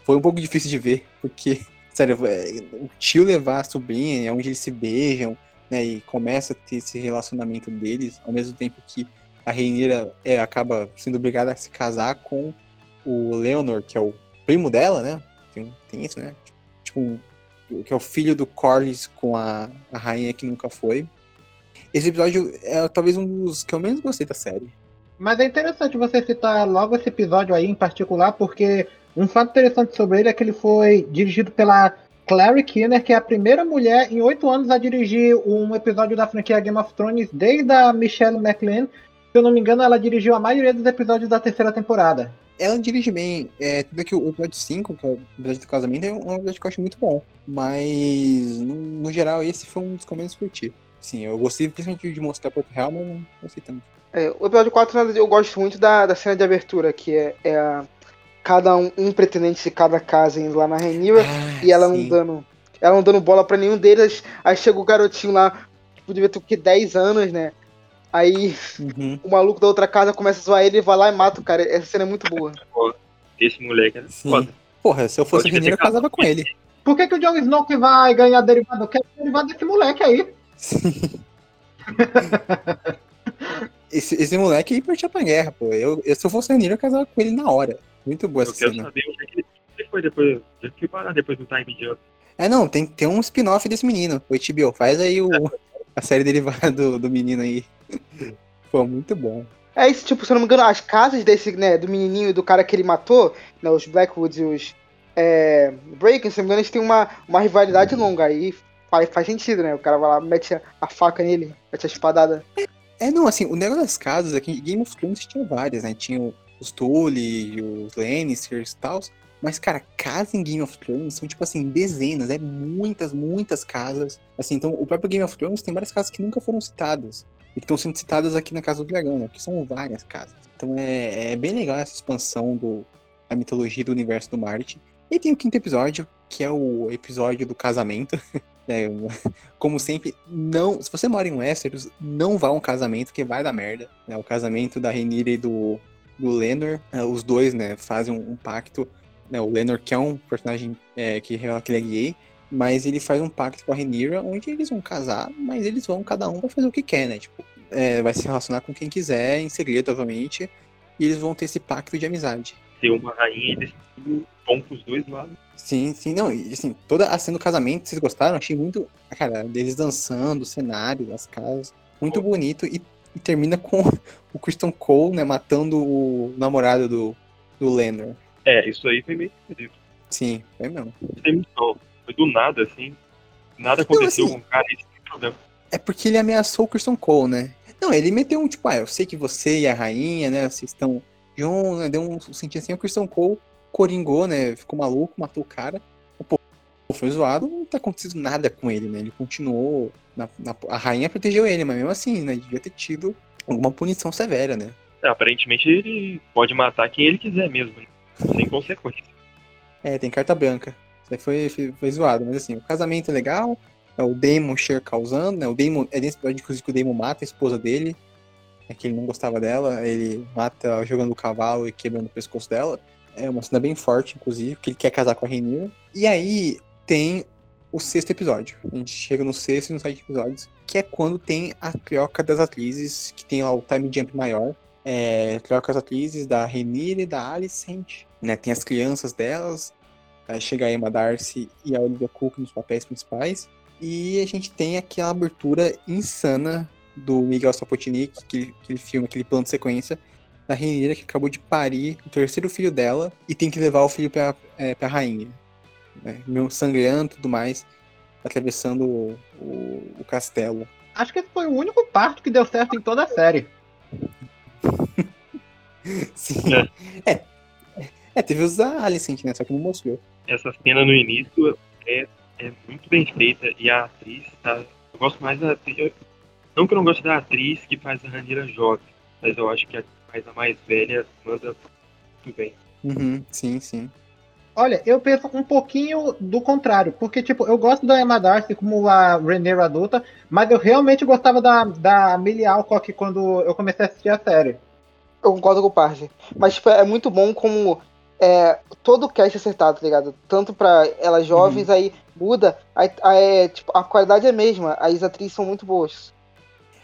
foi um pouco difícil de ver, porque, <laughs> sério, é, o tio levar a sobrinha, é onde eles se beijam, né, e começa a ter esse relacionamento deles, ao mesmo tempo que a Renira é, acaba sendo obrigada a se casar com o Leonor, que é o primo dela, né? Tem, tem isso, né? Tipo, que é o filho do Corlys com a, a rainha que nunca foi. Esse episódio é talvez um dos que eu menos gostei da série. Mas é interessante você citar logo esse episódio aí em particular, porque um fato interessante sobre ele é que ele foi dirigido pela Clary Kinner, que é a primeira mulher em oito anos a dirigir um episódio da franquia Game of Thrones desde a Michelle McLean. Se eu não me engano, ela dirigiu a maioria dos episódios da terceira temporada ela dirige bem. É, tudo que o episódio 5, que é o episódio do casamento, é um episódio que eu acho muito bom. Mas, no, no geral, esse foi um dos que eu menos curti. Sim, eu gostei principalmente de mostrar Porto Real, mas não gostei tanto. É, o episódio 4 eu gosto muito da, da cena de abertura, que é, é a, cada um, um pretendente de cada casa indo lá na Renira ah, e ela sim. não dando. Ela não dando bola pra nenhum deles. Aí chega o garotinho lá, tipo, devia ter o que, 10 anos, né? Aí uhum. o maluco da outra casa começa a zoar ele, vai lá e mata o cara. Essa cena é muito boa. Esse moleque é foda. Porra, se eu fosse menino, eu casava com ele. Por que, que o Jon Snow que vai ganhar derivado? Eu quero derivado desse moleque aí. Sim. <laughs> esse, esse moleque aí partia pra guerra, pô. Eu, eu, se eu fosse menino, eu casava com ele na hora. Muito boa eu essa cena. Eu quero saber o que ele foi depois. Eu que parar depois do Time Jump. É, não, tem, tem um spin-off desse menino. O HBO, faz aí o, a série derivada do, do menino aí. Foi muito bom. É isso, tipo, se eu não me engano, as casas desse, né, do menininho e do cara que ele matou, né, os Blackwoods e os é, Breaking, se não me engano, eles têm uma, uma rivalidade longa. Aí faz, faz sentido, né? O cara vai lá, mete a, a faca nele, mete a espadada. É, é, não, assim, o negócio das casas aqui, Game of Thrones tinha várias, né? Tinha os Tully, os Lannisters e tal. Mas, cara, casa em Game of Thrones são, tipo assim, dezenas, é muitas, muitas casas. Assim, então, o próprio Game of Thrones tem várias casas que nunca foram citadas. E que estão sendo citadas aqui na Casa do Dragão, né? Que são várias casas. Então, é, é bem legal essa expansão do, da mitologia do universo do Marte. E tem o quinto episódio, que é o episódio do casamento. <laughs> É, como sempre, não. Se você mora em Westeros, não vá a um casamento que vai dar merda. Né? O casamento da Renira e do, do Lenor, é, os dois, né, fazem um, um pacto né, o Lenor, que é um personagem é, que revela que ele é gay, mas ele faz um pacto com a Rhaenyra, onde eles vão casar, mas eles vão, cada um vai fazer o que quer, né? Tipo, é, vai se relacionar com quem quiser, em segredo, obviamente, e eles vão ter esse pacto de amizade. Ter uma rainha e decidir bom pros dois lados. Sim, sim, não, e assim, toda a cena do casamento, vocês gostaram? Achei muito, cara, deles dançando, o cenário, as casas, muito oh. bonito, e, e, termina com <laughs> o Christian Cole, né, matando o namorado do, do Lenor. É, isso aí foi meio esquisito. Sim, foi mesmo. Foi do nada, assim. Nada aconteceu assim, com o cara, esse é problema. É porque ele ameaçou o Christian Cole, né? Não, ele meteu um tipo, ah, eu sei que você e a rainha, né, vocês estão John, né, deu um sentido assim, o Christian Cole coringou, né, ficou maluco, matou o cara. O povo foi zoado, não tá acontecendo nada com ele, né, ele continuou, na, na, a rainha protegeu ele, mas mesmo assim, né, devia ter tido alguma punição severa, né. É, aparentemente ele pode matar quem ele quiser mesmo, né? Sem consequência. É, tem carta branca. Isso aí foi, foi, foi zoado, mas assim, o casamento é legal, é o Damon Cher causando, né? O Damon, é nesse episódio, inclusive, que o Damon mata a esposa dele, é que ele não gostava dela, ele mata jogando o cavalo e quebrando o pescoço dela. É uma cena bem forte, inclusive, que ele quer casar com a Rainira. E aí tem o sexto episódio. A gente chega no sexto e no sete episódios, que é quando tem a troca das atrizes, que tem lá o time jump maior. É, troca as atrizes da Renire e da Alicent. Né? Tem as crianças delas. Aí chega a Emma Darcy e a Olivia Cook nos papéis principais. E a gente tem aquela abertura insana do Miguel Sapochnik, aquele, aquele filme, aquele plano de sequência, da Renira que acabou de parir o terceiro filho dela e tem que levar o filho pra, é, pra rainha. Né? Meio sangrando e tudo mais, atravessando o, o, o castelo. Acho que esse foi o único parto que deu certo em toda a série. <laughs> Sim. É. é. Teve os da Alicent, né? Só que não mostrou. Essa cena no início é, é muito bem feita e a atriz tá. Eu gosto mais da atriz. Não que eu não goste da atriz que faz a Ranira jovem, mas eu acho que a, faz a mais velha manda muito bem. Uhum, sim, sim. Olha, eu penso um pouquinho do contrário, porque, tipo, eu gosto da Emma Darcy como a Renée adulta, mas eu realmente gostava da, da Millie Alcock quando eu comecei a assistir a série. Eu concordo com o Parge. Mas, tipo, é muito bom como é, todo o cast é acertado, tá ligado? Tanto pra elas jovens, uhum. aí muda, aí, aí, tipo, a qualidade é a mesma, as atrizes são muito boas.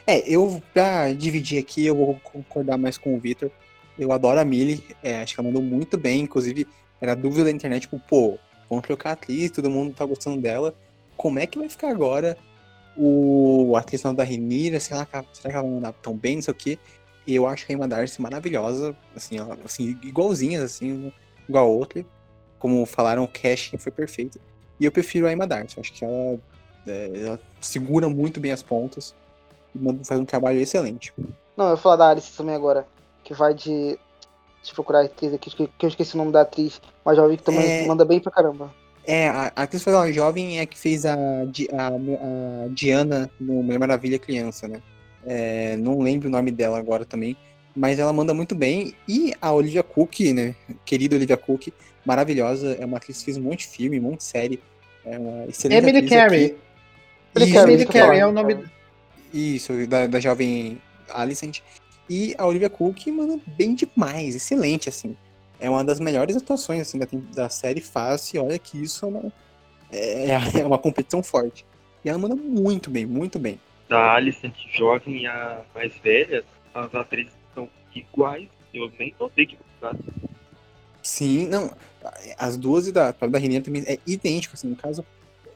É, eu, pra dividir aqui, eu vou concordar mais com o Victor. Eu adoro a Millie, é, acho que ela mandou muito bem, inclusive era dúvida da internet, tipo, pô, vamos trocar a atriz, todo mundo tá gostando dela. Como é que vai ficar agora o, a atriz da Renira? Será que, será que ela vai mandar tão bem, não sei o quê? E eu acho a Emma Darcy maravilhosa, assim, ela, assim igualzinhas, assim, igual a outra. Como falaram, o casting foi perfeito. E eu prefiro a Emma Darcy, acho que ela, é, ela segura muito bem as pontas e faz um trabalho excelente. Não, eu vou falar da Alice também agora, que vai de Deixa eu procurar a atriz aqui, que eu esqueci o nome da atriz. Uma jovem que também é... manda bem pra caramba. É, a, a atriz foi uma jovem é que fez a, a, a Diana no Mulher Maravilha criança, né? É, não lembro o nome dela agora também, mas ela manda muito bem. E a Olivia Cook, né? Querida Olivia Cook, maravilhosa. É uma atriz que fez um monte de filme, um monte de série. É uma excelente Emily Carey. Emily Carey é o nome. Isso, da, da jovem Alicent. E a Olivia Cook manda bem demais, excelente, assim. É uma das melhores atuações assim, da, da série fácil. Olha que isso é uma, é, é uma competição forte. E ela manda muito bem, muito bem. Da Alicent jovem e a mais velha, as atrizes iguais. Eu nem notei que Sim, não. As duas e da, da Renina também é idêntico, assim, no caso.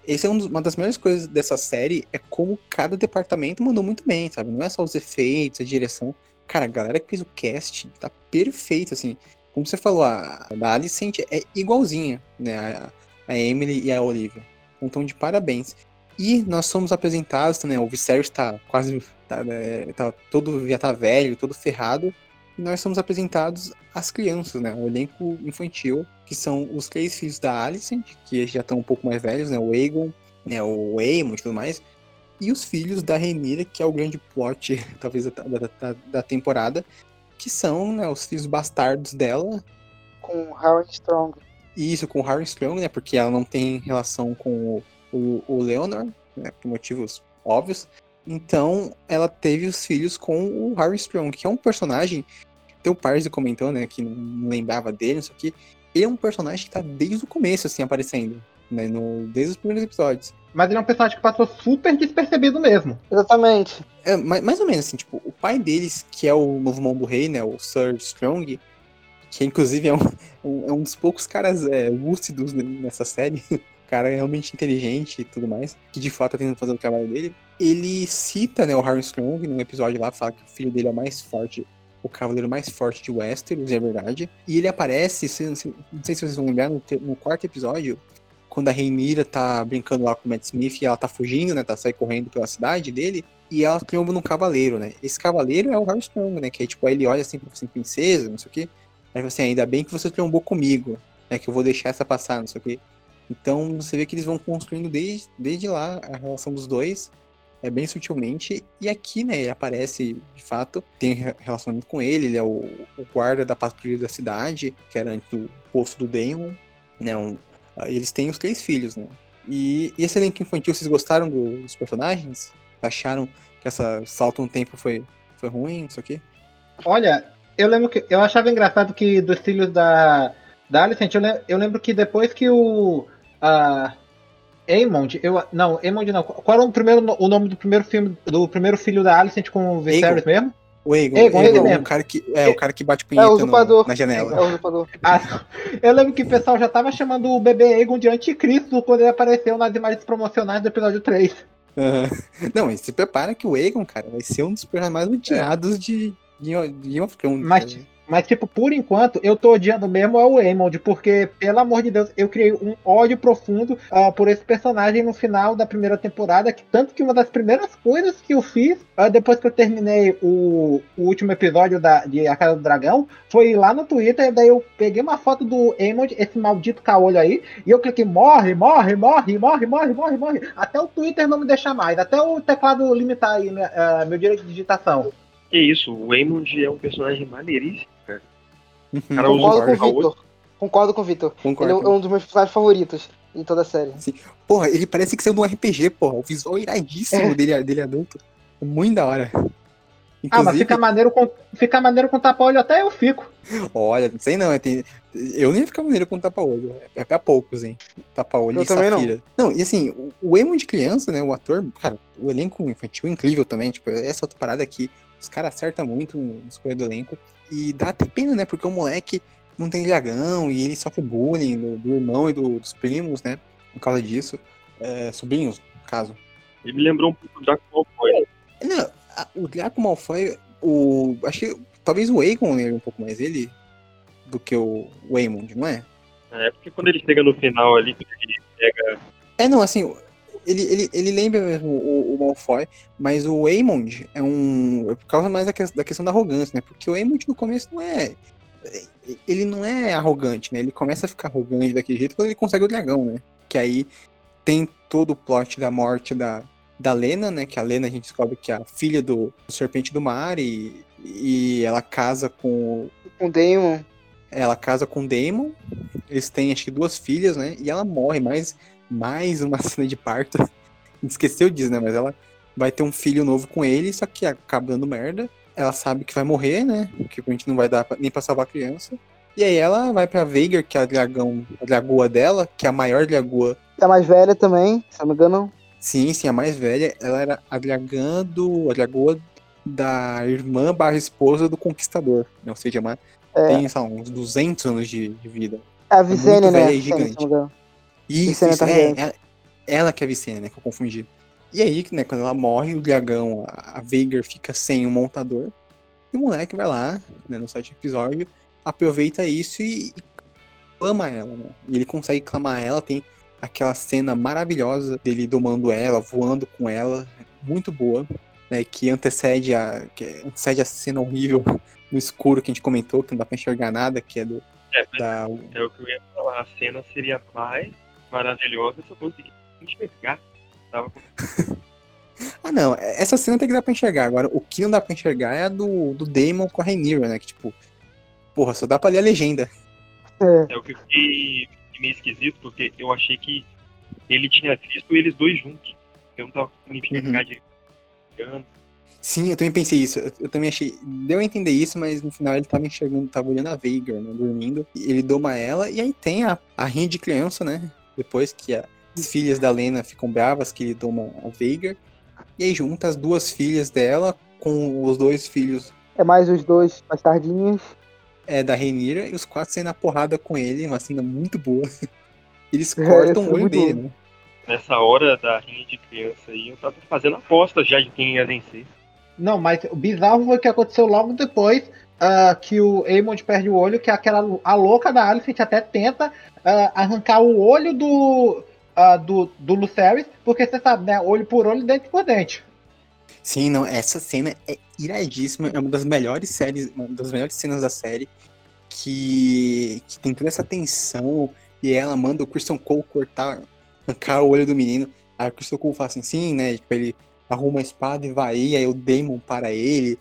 Essa é um uma das melhores coisas dessa série, é como cada departamento mandou muito bem, sabe? Não é só os efeitos, a direção. Cara, a galera que fez o cast tá perfeito, assim. Como você falou, a, a Alicent é igualzinha, né? A, a Emily e a Olivia. Então, de parabéns. E nós somos apresentados também, o Viserys tá quase. Tá, é, tá, todo, já tá velho, todo ferrado. E nós somos apresentados as crianças, né? O elenco infantil, que são os três filhos da Alicent, que já estão um pouco mais velhos, né? O Aegon, né? o Aemon e tudo mais e os filhos da Renira, que é o grande plot, <laughs> talvez, da, da, da temporada, que são né, os filhos bastardos dela. Com Harry Strong. Isso, com Harry Strong, né? Porque ela não tem relação com o, o, o Leonor, né, por motivos óbvios. Então, ela teve os filhos com o Harry Strong, que é um personagem. Tem o Parse comentou, né? Que não lembrava dele, isso aqui. Ele é um personagem que tá desde o começo, assim, aparecendo. Né, no, desde os primeiros episódios. Mas ele é um personagem que passou super despercebido mesmo. Exatamente. É, mais, mais ou menos assim, tipo, o pai deles, que é o novo mão do rei, né? O Sir Strong, que inclusive é um, <laughs> um, é um dos poucos caras é, lúcidos nessa série. <laughs> Cara é realmente inteligente e tudo mais, que de fato tá tentando fazer o trabalho dele. Ele cita, né, o Harry Strong num episódio lá, fala que o filho dele é o mais forte, o cavaleiro mais forte de Westeros, é verdade. E ele aparece, não sei, não sei se vocês vão lembrar, no, no quarto episódio, quando a Reinira tá brincando lá com o Matt Smith e ela tá fugindo, né? Tá saindo correndo pela cidade dele. E ela tromba num cavaleiro, né? Esse cavaleiro é o Harry Strong, né? Que é tipo, aí ele olha assim assim, princesa, não sei o quê. Aí assim, ainda bem que você trombou comigo, né? Que eu vou deixar essa passar, não sei o quê. Então você vê que eles vão construindo desde, desde lá a relação dos dois. É bem sutilmente. E aqui, né, ele aparece, de fato, tem relacionamento com ele, ele é o, o guarda da patrulha da cidade, que era antes do posto do Daemon, né? Um, eles têm os três filhos, né? E, e esse elenco infantil, vocês gostaram do- dos personagens? Acharam que essa salto no tempo foi, foi ruim, isso aqui? Olha, eu lembro que eu achava engraçado que dos filhos da da Alicent, eu, le- eu lembro que depois que o a Aemond, eu não, Aemond não. Qual era o primeiro o nome do primeiro filme do primeiro filho da Alicent com o Viserys mesmo? O Egon, Egon, Egon, ele o cara que, é, o cara que bate É punheta o no- na janela. É o usurpador. <laughs> Ah, eu lembro que o pessoal já tava chamando o bebê Aegon de anticristo quando ele apareceu nas imagens promocionais do episódio 3. Aham. Não, e se prepara que o Egon, cara, vai ser um dos personagens mais odiados de, de, de Game of Thrones. Mas- cara. Mas, tipo, por enquanto, eu tô odiando mesmo é o Aemond, porque, pelo amor de Deus, eu criei um ódio profundo ah, por esse personagem no final da primeira temporada, que tanto que uma das primeiras coisas que eu fiz, ah, depois que eu terminei o, o último episódio da, de A Casa do Dragão, foi ir lá no Twitter, e daí eu peguei uma foto do Aemond, esse maldito caolho aí, e eu cliquei, morre, morre, morre, morre, morre, morre, morre, até o Twitter não me deixa mais, até o teclado limitar aí ah, meu direito de digitação. Que isso, o Waymond é um personagem maneiríssimo, cara. Uhum, cara Concordo com o. Victor. Concordo com o Victor. Ele Concordo. é um dos meus personagens favoritos em toda a série. Porra, ele parece que saiu de um RPG, porra. O visual iradíssimo É. dele, dele adulto. É Muito da hora. Ah, mas Inclusive, fica maneiro com, fica maneiro com tapa-olho até eu fico. olha, não sei não, é, tem- eu nem ia ficar maneiro com tapa-olho. É pra poucos, hein? Tapa-olho Eu e também não. Safira. Não. e assim, o, o emo de criança, né? O ator, cara, o elenco infantil é incrível também. Tipo, essa outra parada aqui, os caras acertam muito no escolha do elenco. E dá até pena, né? Porque o moleque não tem dragão e ele sofre bullying do, do irmão e do- dos primos, né? Por causa disso. É, sobrinhos, no caso. Ele me lembrou um pouco do Draco Malfoy. Não, a- o Draco Malfoy, o. Acho que talvez o Aegon lembre um pouco mais ele do que o, o Aemond, não é? É porque quando ele chega no final ali, ele pega. É, não, assim, ele, ele, ele lembra mesmo o, o Malfoy, mas o Aemond é um. É por causa mais da, que- da questão da arrogância, né? Porque o Aemond no começo não é. Ele não é arrogante, né? Ele começa a ficar arrogante daquele jeito quando ele consegue o dragão, né? Que aí tem todo o plot da morte da, da Lena, né? Que a Lena a gente descobre que é a filha do, do Serpente do Mar e, e ela casa com Com o Damon. ela casa com o Damon, eles têm acho que duas filhas, né? E ela morre, mais, mais uma <laughs> cena de parto. A gente esqueceu disso, né? Mas ela vai ter um filho novo com ele, só que acaba dando merda. Ela sabe que vai morrer, né? Que a gente não vai dar pra- nem pra salvar a criança. E aí ela vai pra Veigar, que é a dragão, a dragoa dela, que é a maior dragoa. É a mais velha também, se não me engano. Sim, sim, a mais velha. Ela era a dragã do. a dragoa da irmã barra esposa do Conquistador. né? Ou seja, uma, É, tem, sei lá, uns 200 anos de, de vida. é a Visenya, muito né? velha e gigante. engano. Isso, isso, é, ela, ela que é a Vicênia, né? Que eu confundi. E aí, né, quando ela morre, o dragão, a, a Veigar fica sem o montador. E o moleque vai lá, né, no sétimo episódio, aproveita isso e, e clama ela, né? E ele consegue clamar ela, tem aquela cena maravilhosa dele domando ela, voando com ela, muito boa, né? Que antecede a, que antecede a cena horrível <laughs> no escuro que a gente comentou, que não dá pra enxergar nada, que é do. É, Da, é o que eu ia falar. A cena seria mais maravilhosa eu conseguisse enxergar. Tava com <laughs> Ah, não. Essa cena tem que dar pra enxergar. Agora, o que não dá pra enxergar é a do, do Damon com a Rhaenyra, né? Que, tipo, porra, só dá pra ler a legenda. É. É o que eu fiquei meio esquisito, porque eu achei que ele tinha visto eles dois juntos. Eu não tava conseguindo enxergar direito. Sim, eu também pensei isso. Eu, eu também achei. Deu a entender isso, mas no final ele tava enxergando, tava olhando a Veigar, né? Dormindo. Ele doma ela, e aí tem a, a rinha de criança, né? Depois que a- as filhas da Lena ficam bravas, que ele doma a Veigar. E aí junta as duas filhas dela com os dois filhos É mais os dois bastardinhos. é, da Rhaenyra e os quatro saem na porrada com ele, uma cena muito boa. <laughs> Eles É, cortam isso o é olho muito dele, né? Nessa hora da rinha de criança aí, eu tava fazendo aposta já de quem ia vencer. Não, mas o bizarro foi o que aconteceu logo depois ah, que o Aemond perde o olho, que aquela a louca da Alicent até tenta ah, arrancar o olho do, ah, do, do Lucerys, porque você sabe, né? Olho por olho, dente por dente. Sim, não, essa cena é iradíssima, é uma das melhores séries, uma das melhores cenas da série, que, que tem toda essa tensão, e ela manda o Christian Cole cortar, arrancar o olho do menino, aí o Christian Cole fala assim, sim, né, tipo, ele arruma a espada e vai, aí o Damon para ele,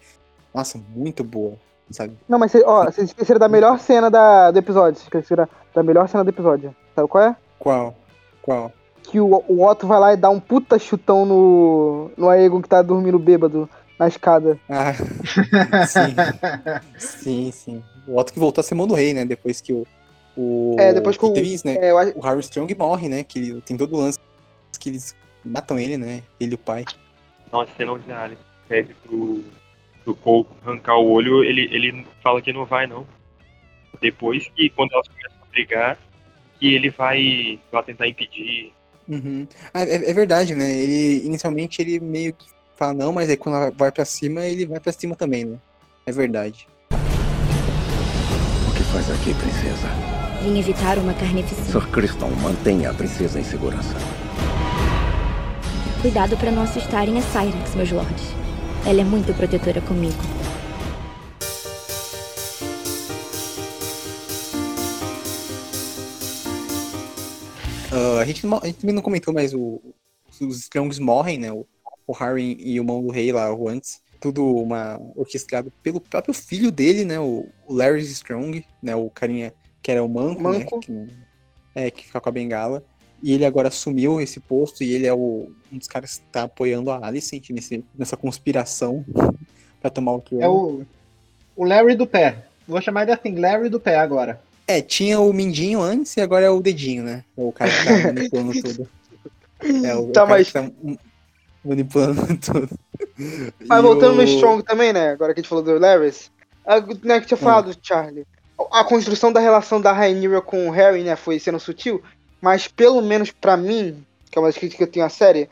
nossa, muito boa, sabe? Não, mas cê- ó, vocês esqueceram da melhor cena da, do episódio. Vocês esqueceram da melhor cena do episódio. Sabe qual é? Qual? Qual? que o, o Otto vai lá e dá um puta chutão no, no Aegon que tá dormindo bêbado na escada. Ah, <laughs> sim. sim, sim. O Otto que voltou a ser Mono Rei, né? Depois que o. o É, depois que o- teve isso, né? É, acho- O Harry Strong morre, né? Que ele- tem todo o lance que eles matam ele, né? Ele e o pai. Nossa, você não já Alice pede pro, pro Cole arrancar o olho, ele, ele fala que não vai, não. Depois que, quando elas começam a brigar, que ele vai, vai tentar impedir. Uhum. Ah, é, é verdade, né? Ele inicialmente ele meio que fala não, mas aí quando ela vai pra cima, ele vai pra cima também, né? É verdade. O que faz aqui, princesa? Vim evitar uma carnificina. Sir Criston, mantenha a princesa em segurança. Cuidado para não assustarem a Cyrex, meus lords. Ela é muito protetora comigo. Ah, a, gente não, a gente também não comentou, mas o, os Strongs morrem, né? O, o Harry e o Mão do Rei lá, o antes. Tudo uma, orquestrado pelo próprio filho dele, né? O, o Larry Strong, né? O carinha que era o Manco, Manco. né? Que, é, que fica com a bengala. E ele agora assumiu esse posto e ele é o, um dos caras que tá apoiando a Alicent nesse, nessa conspiração <laughs> pra tomar o trono. É o, o Larry do pé. Vou chamar ele assim, Larry do pé agora. É, tinha o Mindinho antes e agora é o Dedinho, né? É o cara que tá <laughs> manipulando tudo. É o, Tá, o cara mas- que tá hum, manipulando <laughs> tudo. Mas E voltando no o- Strong também, né? Agora que a gente falou do Larrys. A, né, que tinha falado, Charlie. A construção da relação da Rhaenyra com o Harry, né, foi sendo sutil. Mas pelo menos pra mim, que é uma das críticas que eu tenho à série,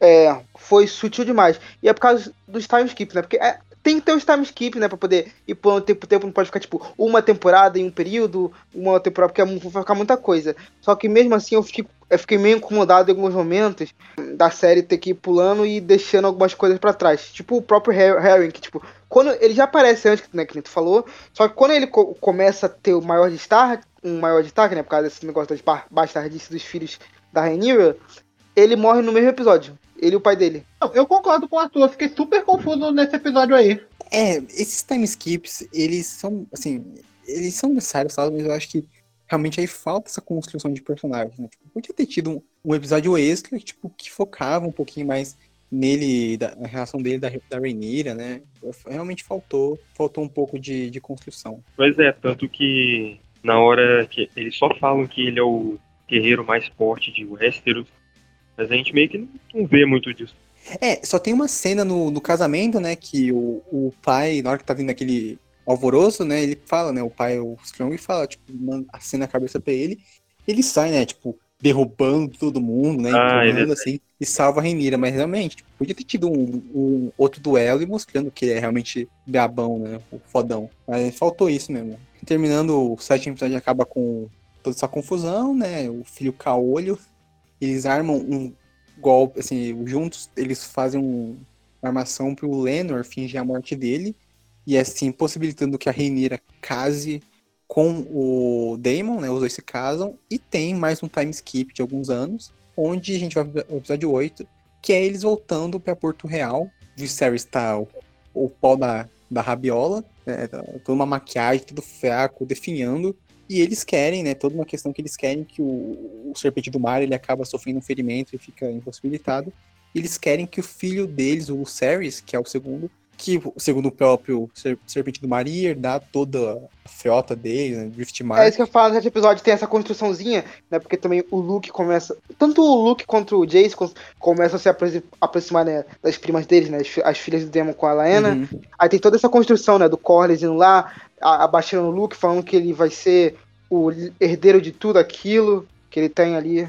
é, foi sutil demais. E é por causa dos time skips, né? Porque é, tem que ter os time skips, né? Pra poder ir pulando tempo por tempo. Não pode ficar, tipo, uma temporada em um período, uma temporada, porque é vai ficar muita coisa. Só que mesmo assim eu fiquei, eu fiquei meio incomodado em alguns momentos da série ter que ir pulando e deixando algumas coisas pra trás. Tipo o próprio Har- Harry, que, tipo, quando ele já aparece antes, né, que tu falou, só que quando ele co- começa a ter o maior destaque, um maior destaque, né, por causa desse negócio das ba- bastardices dos filhos da Rhaenyra, ele morre no mesmo episódio. Ele e o pai dele. Eu concordo com o Arthur, eu fiquei super confuso nesse episódio aí. É, esses time skips, eles são, assim, eles são necessários, sabe? Mas eu acho que realmente aí falta essa construção de personagem, né? Tipo, podia ter tido um, um episódio extra, tipo, que focava um pouquinho mais nele, da, na relação dele da, da Rhaenyra, né? Realmente faltou, faltou um pouco de, de construção. Pois é, tanto que na hora que eles só falam que ele é o guerreiro mais forte de Westeros, mas a gente meio que não, vê muito disso. É, só tem uma cena no, no casamento, né, que o, o pai, na hora que tá vindo aquele alvoroço, né, ele fala, né, o pai, o Strong, fala, tipo, acena a cabeça pra ele, ele sai, né, tipo, derrubando todo mundo, né, Ah, é assim, e salva a Renira, mas realmente, tipo, podia ter tido um, um outro duelo e mostrando que é realmente brabão, né, o fodão, mas faltou isso mesmo. Terminando, o sétimo episódio acaba com toda essa confusão, né, o filho caolho, eles armam um golpe, assim, juntos eles fazem um- uma armação pro Lenor fingir a morte dele, e assim, possibilitando que a Rhaenyra case com o Daemon, né, os dois se casam, e tem mais um time skip de alguns anos, onde a gente vai pro episódio 8, que é eles voltando pra Porto Real, Viserys tá o, o da, da rabiola, né, tá toda uma maquiagem, tudo fraco, definhando, e eles querem, né, toda uma questão que eles querem que o, o Serpente do Mar, ele acaba sofrendo um ferimento e fica impossibilitado. Eles querem que o filho deles, o Lucerys, que é o segundo, que segundo o próprio Ser- Serpente do Mar ia herdar toda a frota deles, né, Driftmark. É isso que eu falo nesse episódio, tem essa construçãozinha, né? Porque também o Luke começa. Tanto o Luke quanto o Jace com- começam a se apro- aproximar né, das primas deles, né? As, as filhas do Demon com a Laena. Uhum. Aí tem toda essa construção, né? Do Corlys indo lá, abaixando o Luke, falando que ele vai ser o herdeiro de tudo aquilo que ele tem ali.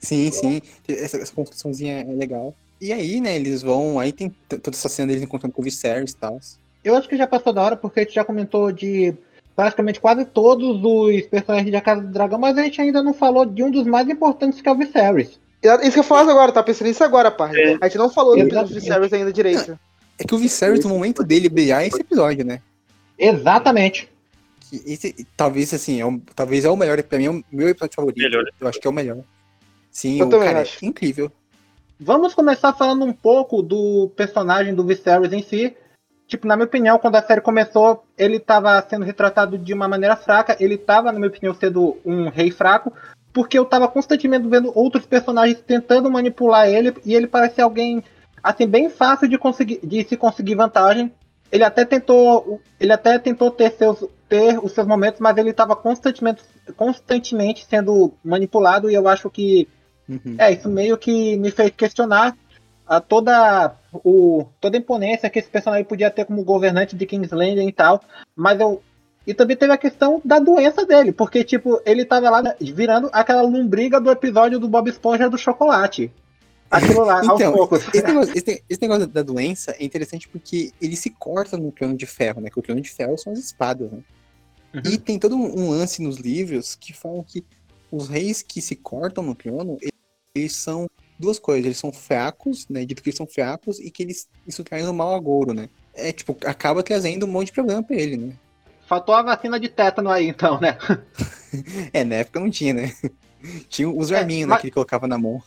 Sim, sim. Essa, essa construçãozinha é legal. E aí, né, eles vão. Aí tem toda essa cena deles encontrando com o Viserys e tal. Eu acho que já passou da hora, porque a gente já comentou de praticamente quase todos os personagens da Casa do Dragão, mas a gente ainda não falou de um dos mais importantes, que é o Viserys. Isso que eu falo agora, tá pensando nisso agora, parça. É. A gente não falou do. Viserys ainda direito. É que o Viserys, no momento dele brilhar, é esse episódio, né? Exatamente. Que esse, talvez, assim, é um- talvez é o melhor. Pra mim é o meu episódio favorito. Melhor. Eu acho que é o melhor. Sim, Eu o também cara acho. é incrível. Vamos começar falando um pouco do personagem do Viserys em si. Tipo, na minha opinião, quando a série começou, ele estava sendo retratado de uma maneira fraca. Ele estava, na minha opinião, sendo um rei fraco. porque eu tava constantemente vendo outros personagens tentando manipular ele e ele parece alguém assim bem fácil de conseguir de se conseguir vantagem. Ele até tentou, ele até tentou ter seus ter os seus momentos, mas ele estava constantemente constantemente sendo manipulado e eu acho que Uhum. é isso meio que me fez questionar a toda o toda a imponência que esse personagem podia ter como governante de King's Landing e tal, mas eu e também teve a questão da doença dele, porque tipo, ele tava lá virando aquela lombriga do episódio do Bob Esponja do chocolate. Aquilo lá, <laughs> aos Então, poucos. esse negócio, esse- esse negócio da doença é interessante porque ele se corta no trono de ferro, né? Que o trono de ferro são as espadas, né? Uhum. E tem todo um um lance nos livros que falam que os reis que se cortam no trono, eles- são duas coisas. Eles são fracos, né? Dito que eles são fracos e que eles, isso traz um mau agouro, né? É, tipo, acaba trazendo um monte de problema pra ele, né? Faltou a vacina de tétano aí, então, né? <laughs> É, na época não tinha, né? Tinha os É, verminhos, né? mas- Que ele colocava na mão.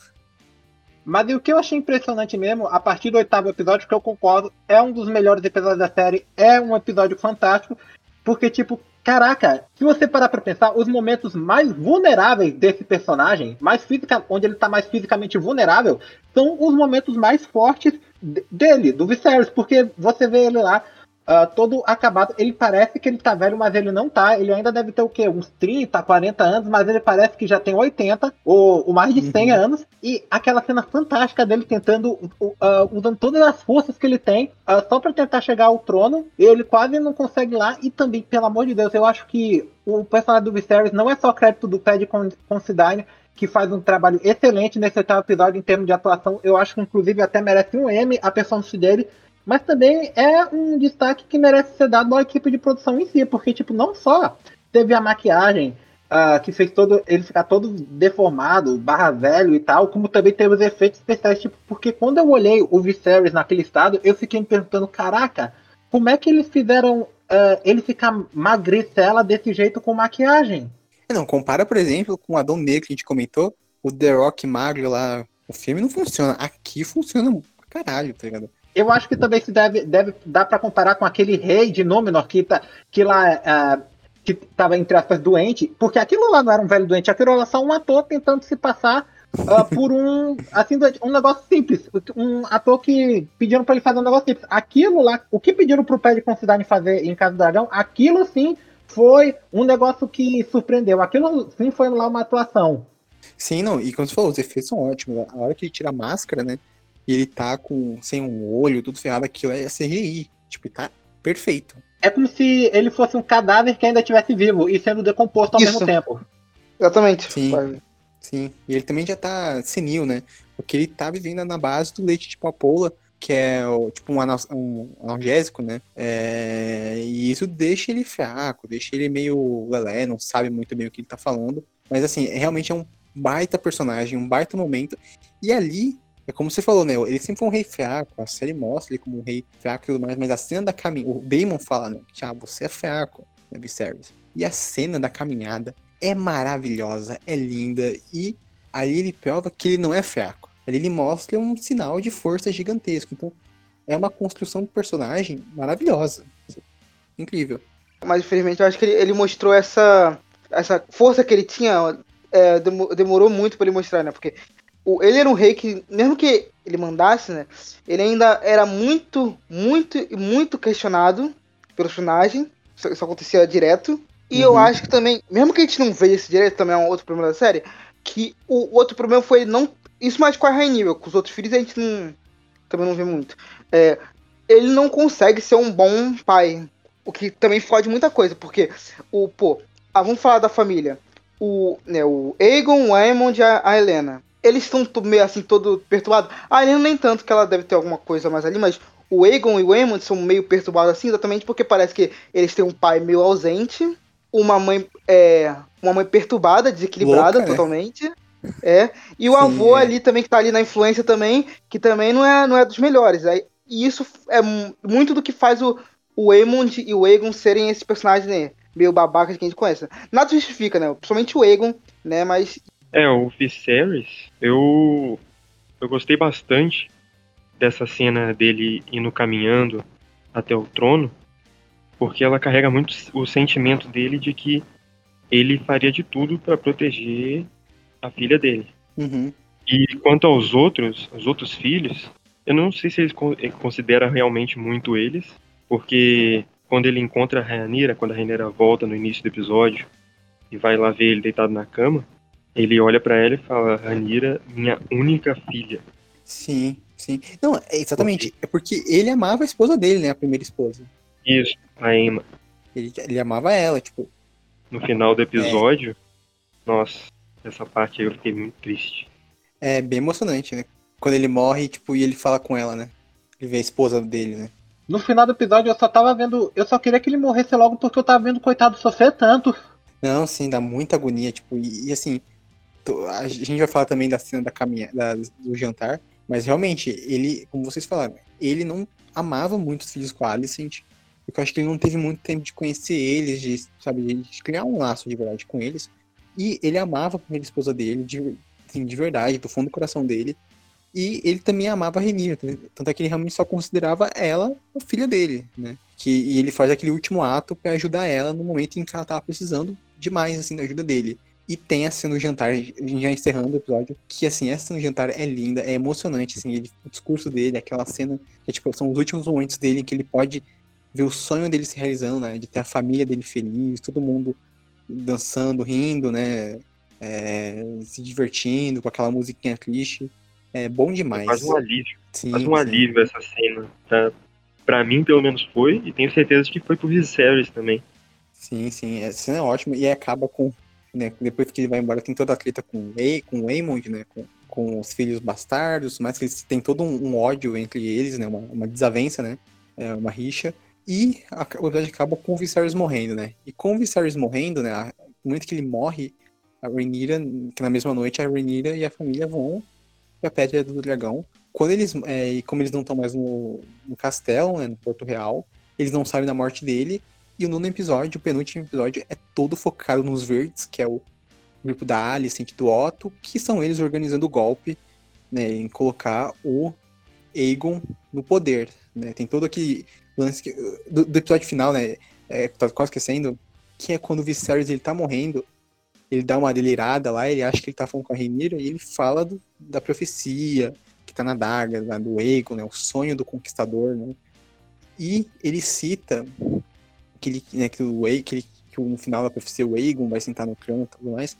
Mas e o que eu achei impressionante mesmo, a partir do oitavo episódio, que eu concordo, é um dos melhores episódios da série, é um episódio fantástico, porque, tipo, caraca, se você parar pra pensar, os momentos mais vulneráveis desse personagem, mais física, onde ele tá mais fisicamente vulnerável, são os momentos mais fortes de- dele, do Viserys, porque você vê ele lá, ah, todo acabado, ele parece que ele tá velho, mas ele não tá, ele ainda deve ter o quê? Uns 30, 40 anos, mas ele parece que já tem 80, ou, ou mais de 100 Uhum. anos, e aquela cena fantástica dele tentando, uh, usando todas as forças que ele tem, uh, só pra tentar chegar ao trono, ele quase não consegue ir lá, e também, pelo amor de Deus, eu acho que o personagem do Viserys não é só crédito do Ted Con- Considine, que faz um trabalho excelente nesse oitavo episódio em termos de atuação, eu acho que inclusive até merece um M a personagem dele, mas também é um destaque que merece ser dado à equipe de produção em si, porque, tipo, não só teve a maquiagem, ah, que fez todo ele ficar todo deformado, barra velho e tal, como também teve os efeitos especiais, tipo, porque quando eu olhei o Viserys naquele estado, eu fiquei me perguntando, caraca, como é que eles fizeram ah, ele ficar magricela desse jeito com maquiagem? É, Não, compara, por exemplo, com o Adão Negro que a gente comentou, o The Rock magro lá, o filme não funciona. Aqui funciona caralho, tá ligado? Eu acho que também se deve, deve dar pra comparar com aquele rei de Númenor que, tá, que lá ah, que tava entre aspas doente, porque aquilo lá não era um velho doente, aquilo era só um ator tentando se passar ah, por um assim um negócio simples, um ator que pediram pra ele fazer um negócio simples. Aquilo lá, o que pediram pro Pé de Considine fazer em Casa do Dragão, aquilo sim foi um negócio que surpreendeu. Aquilo sim foi lá uma atuação. Sim, não, e como você falou, os efeitos são ótimos. A hora que ele tira a máscara, né? E ele tá com sem um olho, tudo ferrado, aquilo é CGI. Tipo, tá perfeito. É como se ele fosse um cadáver que ainda estivesse vivo e sendo decomposto ao Isso. mesmo tempo. Exatamente. Sim. Vai. Sim. E ele também já tá senil, né? Porque ele tá vivendo na base do leite de papoula, que é o- tipo um, um analgésico, né? É, E isso deixa ele fraco, deixa ele meio lelé, não sabe muito bem o que ele tá falando. Mas assim, é- realmente é um baita personagem, um baita momento. E ali, é como você falou, né? Ele sempre foi um rei fraco. A série mostra ele como um rei fraco e tudo mais, mas a cena da caminhada. O Damon fala, né? Ah, você é fraco, né? E a cena da caminhada é maravilhosa, é linda. E ali ele prova que ele não é fraco. Ali ele mostra um sinal de força gigantesco. Então, é uma construção do personagem maravilhosa. Incrível. Mas infelizmente eu acho que ele, ele mostrou essa, essa força que ele tinha. é, demo- demorou muito pra ele mostrar, né? Porque ele era um rei que, mesmo que ele mandasse, né? Ele ainda era muito, muito, muito questionado pelo personagem. Isso, isso acontecia direto. E eu Uhum. acho que também, mesmo que a gente não veja esse direto, também é um outro problema da série. Que o outro problema foi ele não. Isso mais com a Rainha, com os outros filhos a gente não. Também não vê muito. É, ele não consegue ser um bom pai. O que também fode muita coisa, porque o, pô, ah, vamos falar da família. O, né, o Aegon, o Aemond e a, a Helena. Eles estão meio assim, todo perturbados. A Helena nem tanto, que ela deve ter alguma coisa mais ali, mas o Aegon e o Aemond são meio perturbados assim, exatamente porque parece que eles têm um pai meio ausente, uma mãe, é, uma mãe perturbada, desequilibrada Louca, né? totalmente. É, e o Sim, avô é. ali também, que tá ali na influência também, que também não é, não é dos melhores. Aí, e isso é mu- muito do que faz o, o Aemond e o Aegon serem esses personagens né, meio babacas que a gente conhece. Nada justifica, né? Principalmente o Aegon, né? Mas É, o Viserys, eu, eu gostei bastante dessa cena dele indo caminhando até o trono, porque ela carrega muito o sentimento dele de que ele faria de tudo para proteger a filha dele. Uhum. E quanto aos outros, os outros filhos, eu não sei se ele con- ele considera realmente muito eles, porque quando ele encontra a Rhaenyra, quando a Rhaenyra volta no início do episódio e vai lá ver ele deitado na cama, ele olha pra ela e fala: Rhaenyra, minha única filha. Sim, sim. Não, é exatamente. É porque ele amava a esposa dele, né? A primeira esposa. Isso, a Emma. Ele, ele amava ela, tipo. No final do episódio, nossa, essa parte aí eu fiquei muito triste. É bem emocionante, né? Quando ele morre, tipo, e ele fala com ela, né? Ele vê a esposa dele, né? No final do episódio eu só tava vendo. Eu só queria que ele morresse logo porque eu tava vendo o coitado sofrer tanto. Não, sim, dá muita agonia, tipo, e, e assim, a gente vai falar também da cena da caminha, da- do jantar, mas realmente, ele, como vocês falaram, ele não amava muito os filhos com a Alicent, porque eu acho que ele não teve muito tempo de conhecer eles, de, sabe, de criar um laço de verdade com eles, e ele amava a primeira esposa dele, de, assim, de verdade, do fundo do coração dele, e ele também amava a Renira, tanto é que ele realmente só considerava ela a filha dele, né? Que, e ele faz aquele último ato pra ajudar ela no momento em que ela tava precisando demais, assim, da ajuda dele. E tem a cena do jantar, já encerrando o episódio, que, assim, essa cena do jantar é linda, é emocionante, assim, ele- o discurso dele, aquela cena, que, tipo, são os últimos momentos dele em que ele pode ver o sonho dele se realizando, né, de ter a família dele feliz, todo mundo dançando, rindo, né, é, se divertindo com aquela musiquinha clichê. É bom demais. Faz um alívio, Sim, faz um sim. alívio essa cena. Tá? Pra mim, pelo menos foi, e tenho certeza que foi pro Viserys também. Sim, sim, essa cena é ótima e acaba com, né, depois que ele vai embora tem toda a treta com com o Aemond, né, com, com os filhos bastardos, mas que eles têm todo um, um ódio entre eles, né, uma, uma desavença, né, é, uma rixa, e a, o episódio acaba com o Viserys morrendo, né, e com o Viserys morrendo, né, no momento que ele morre, a Rhaenyra, que na mesma noite a Rhaenyra e a família vão pra Pedra do Dragão, quando eles, é, e como eles não estão mais no, no castelo, né, no Porto Real, eles não sabem da morte dele, e o nono episódio, o penúltimo episódio, é todo focado nos verdes, que é o grupo da Alicent e do Otto, que são eles organizando o golpe, né, em colocar o Aegon no poder, né? Tem todo aquele lance que- do, do episódio final, né, é, tá quase esquecendo, que é quando o Viserys ele tá morrendo, ele dá uma delirada lá, ele acha que ele tá falando com a Rhaenyra e ele fala do- da profecia que tá na daga, do Aegon, né, o sonho do conquistador, né? E ele cita que, ele, né, que, o, que, ele, que no final da profecia o Aegon vai sentar no trono e tudo mais.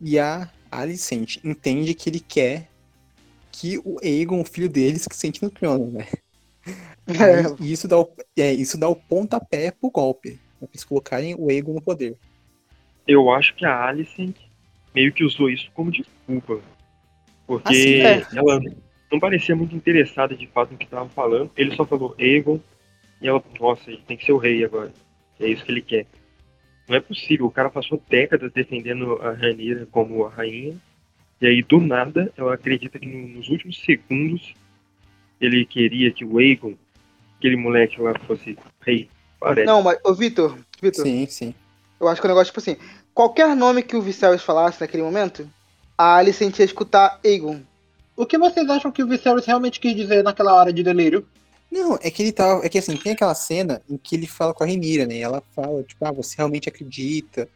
E a Alicent entende que ele quer que o Aegon, o filho deles, que sente no trono, né? <laughs> É, E isso dá, o, é, isso dá o pontapé pro golpe. Né, pra eles colocarem o Aegon no poder. Eu acho que a Alicent meio que usou isso como desculpa. Porque Assim, é. ela não parecia muito interessada de fato no que tava falando. Ele só falou Aegon e ela, nossa, ele tem que ser o rei agora. É isso que ele quer. Não é possível, o cara passou décadas defendendo a Rhaenyra como a rainha. E aí, do nada, ela acredita que nos últimos segundos ele queria que o Aegon, aquele moleque lá, fosse rei. Parece. Não, mas, ô Vitor, Vitor, Sim, sim. eu acho que o negócio, tipo assim, qualquer nome que o Viserys falasse naquele momento, a Alicent ia escutar Aegon. O que vocês acham que o Viserys realmente quis dizer naquela hora de delírio? Não, é que ele tá. É que assim, tem aquela cena em que ele fala com a Renira, né? E ela fala, tipo, ah, você realmente acredita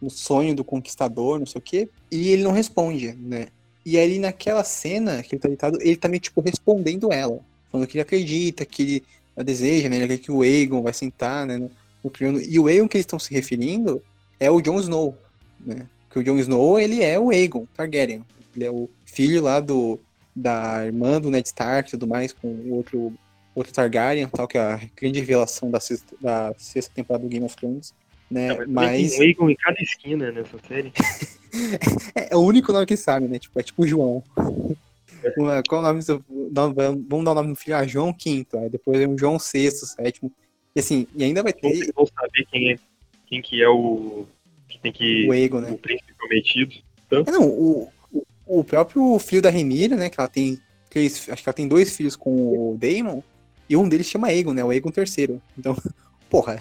no sonho do conquistador, não sei o quê. E ele não responde, né? E aí naquela cena que ele tá deitado, ele tá meio, tipo, respondendo ela. Falando que ele acredita, que ele deseja, né? Ele quer que o Aegon vai sentar, né? No, no trono. E o Aegon que eles estão se referindo é o Jon Snow, né? Que o Jon Snow, ele é o Aegon Targaryen. Ele é o filho lá do, da irmã do Ned Stark e tudo mais, com o outro outro Targaryen, tal, que é a grande revelação da sexta, da sexta temporada do Game of Thrones. Né? Não, mas mas tem um em cada esquina nessa série. <laughs> é, é o único nome que sabe, né? Tipo, é tipo João. <laughs> Uma- Qual o nome do Vamos dar o nome do filho? Ah, João V. Aí depois é um João VI, sétimo. E assim, e ainda vai ter vão saber quem é, quem que é o que tem que o Aegon, né? o príncipe prometido. É, não, o, o, o próprio filho da Renira, né? Que ela tem. Acho que ela tem dois filhos com o Daemon. E um deles chama Aegon, né? O Aegon III. Então, <laughs> porra.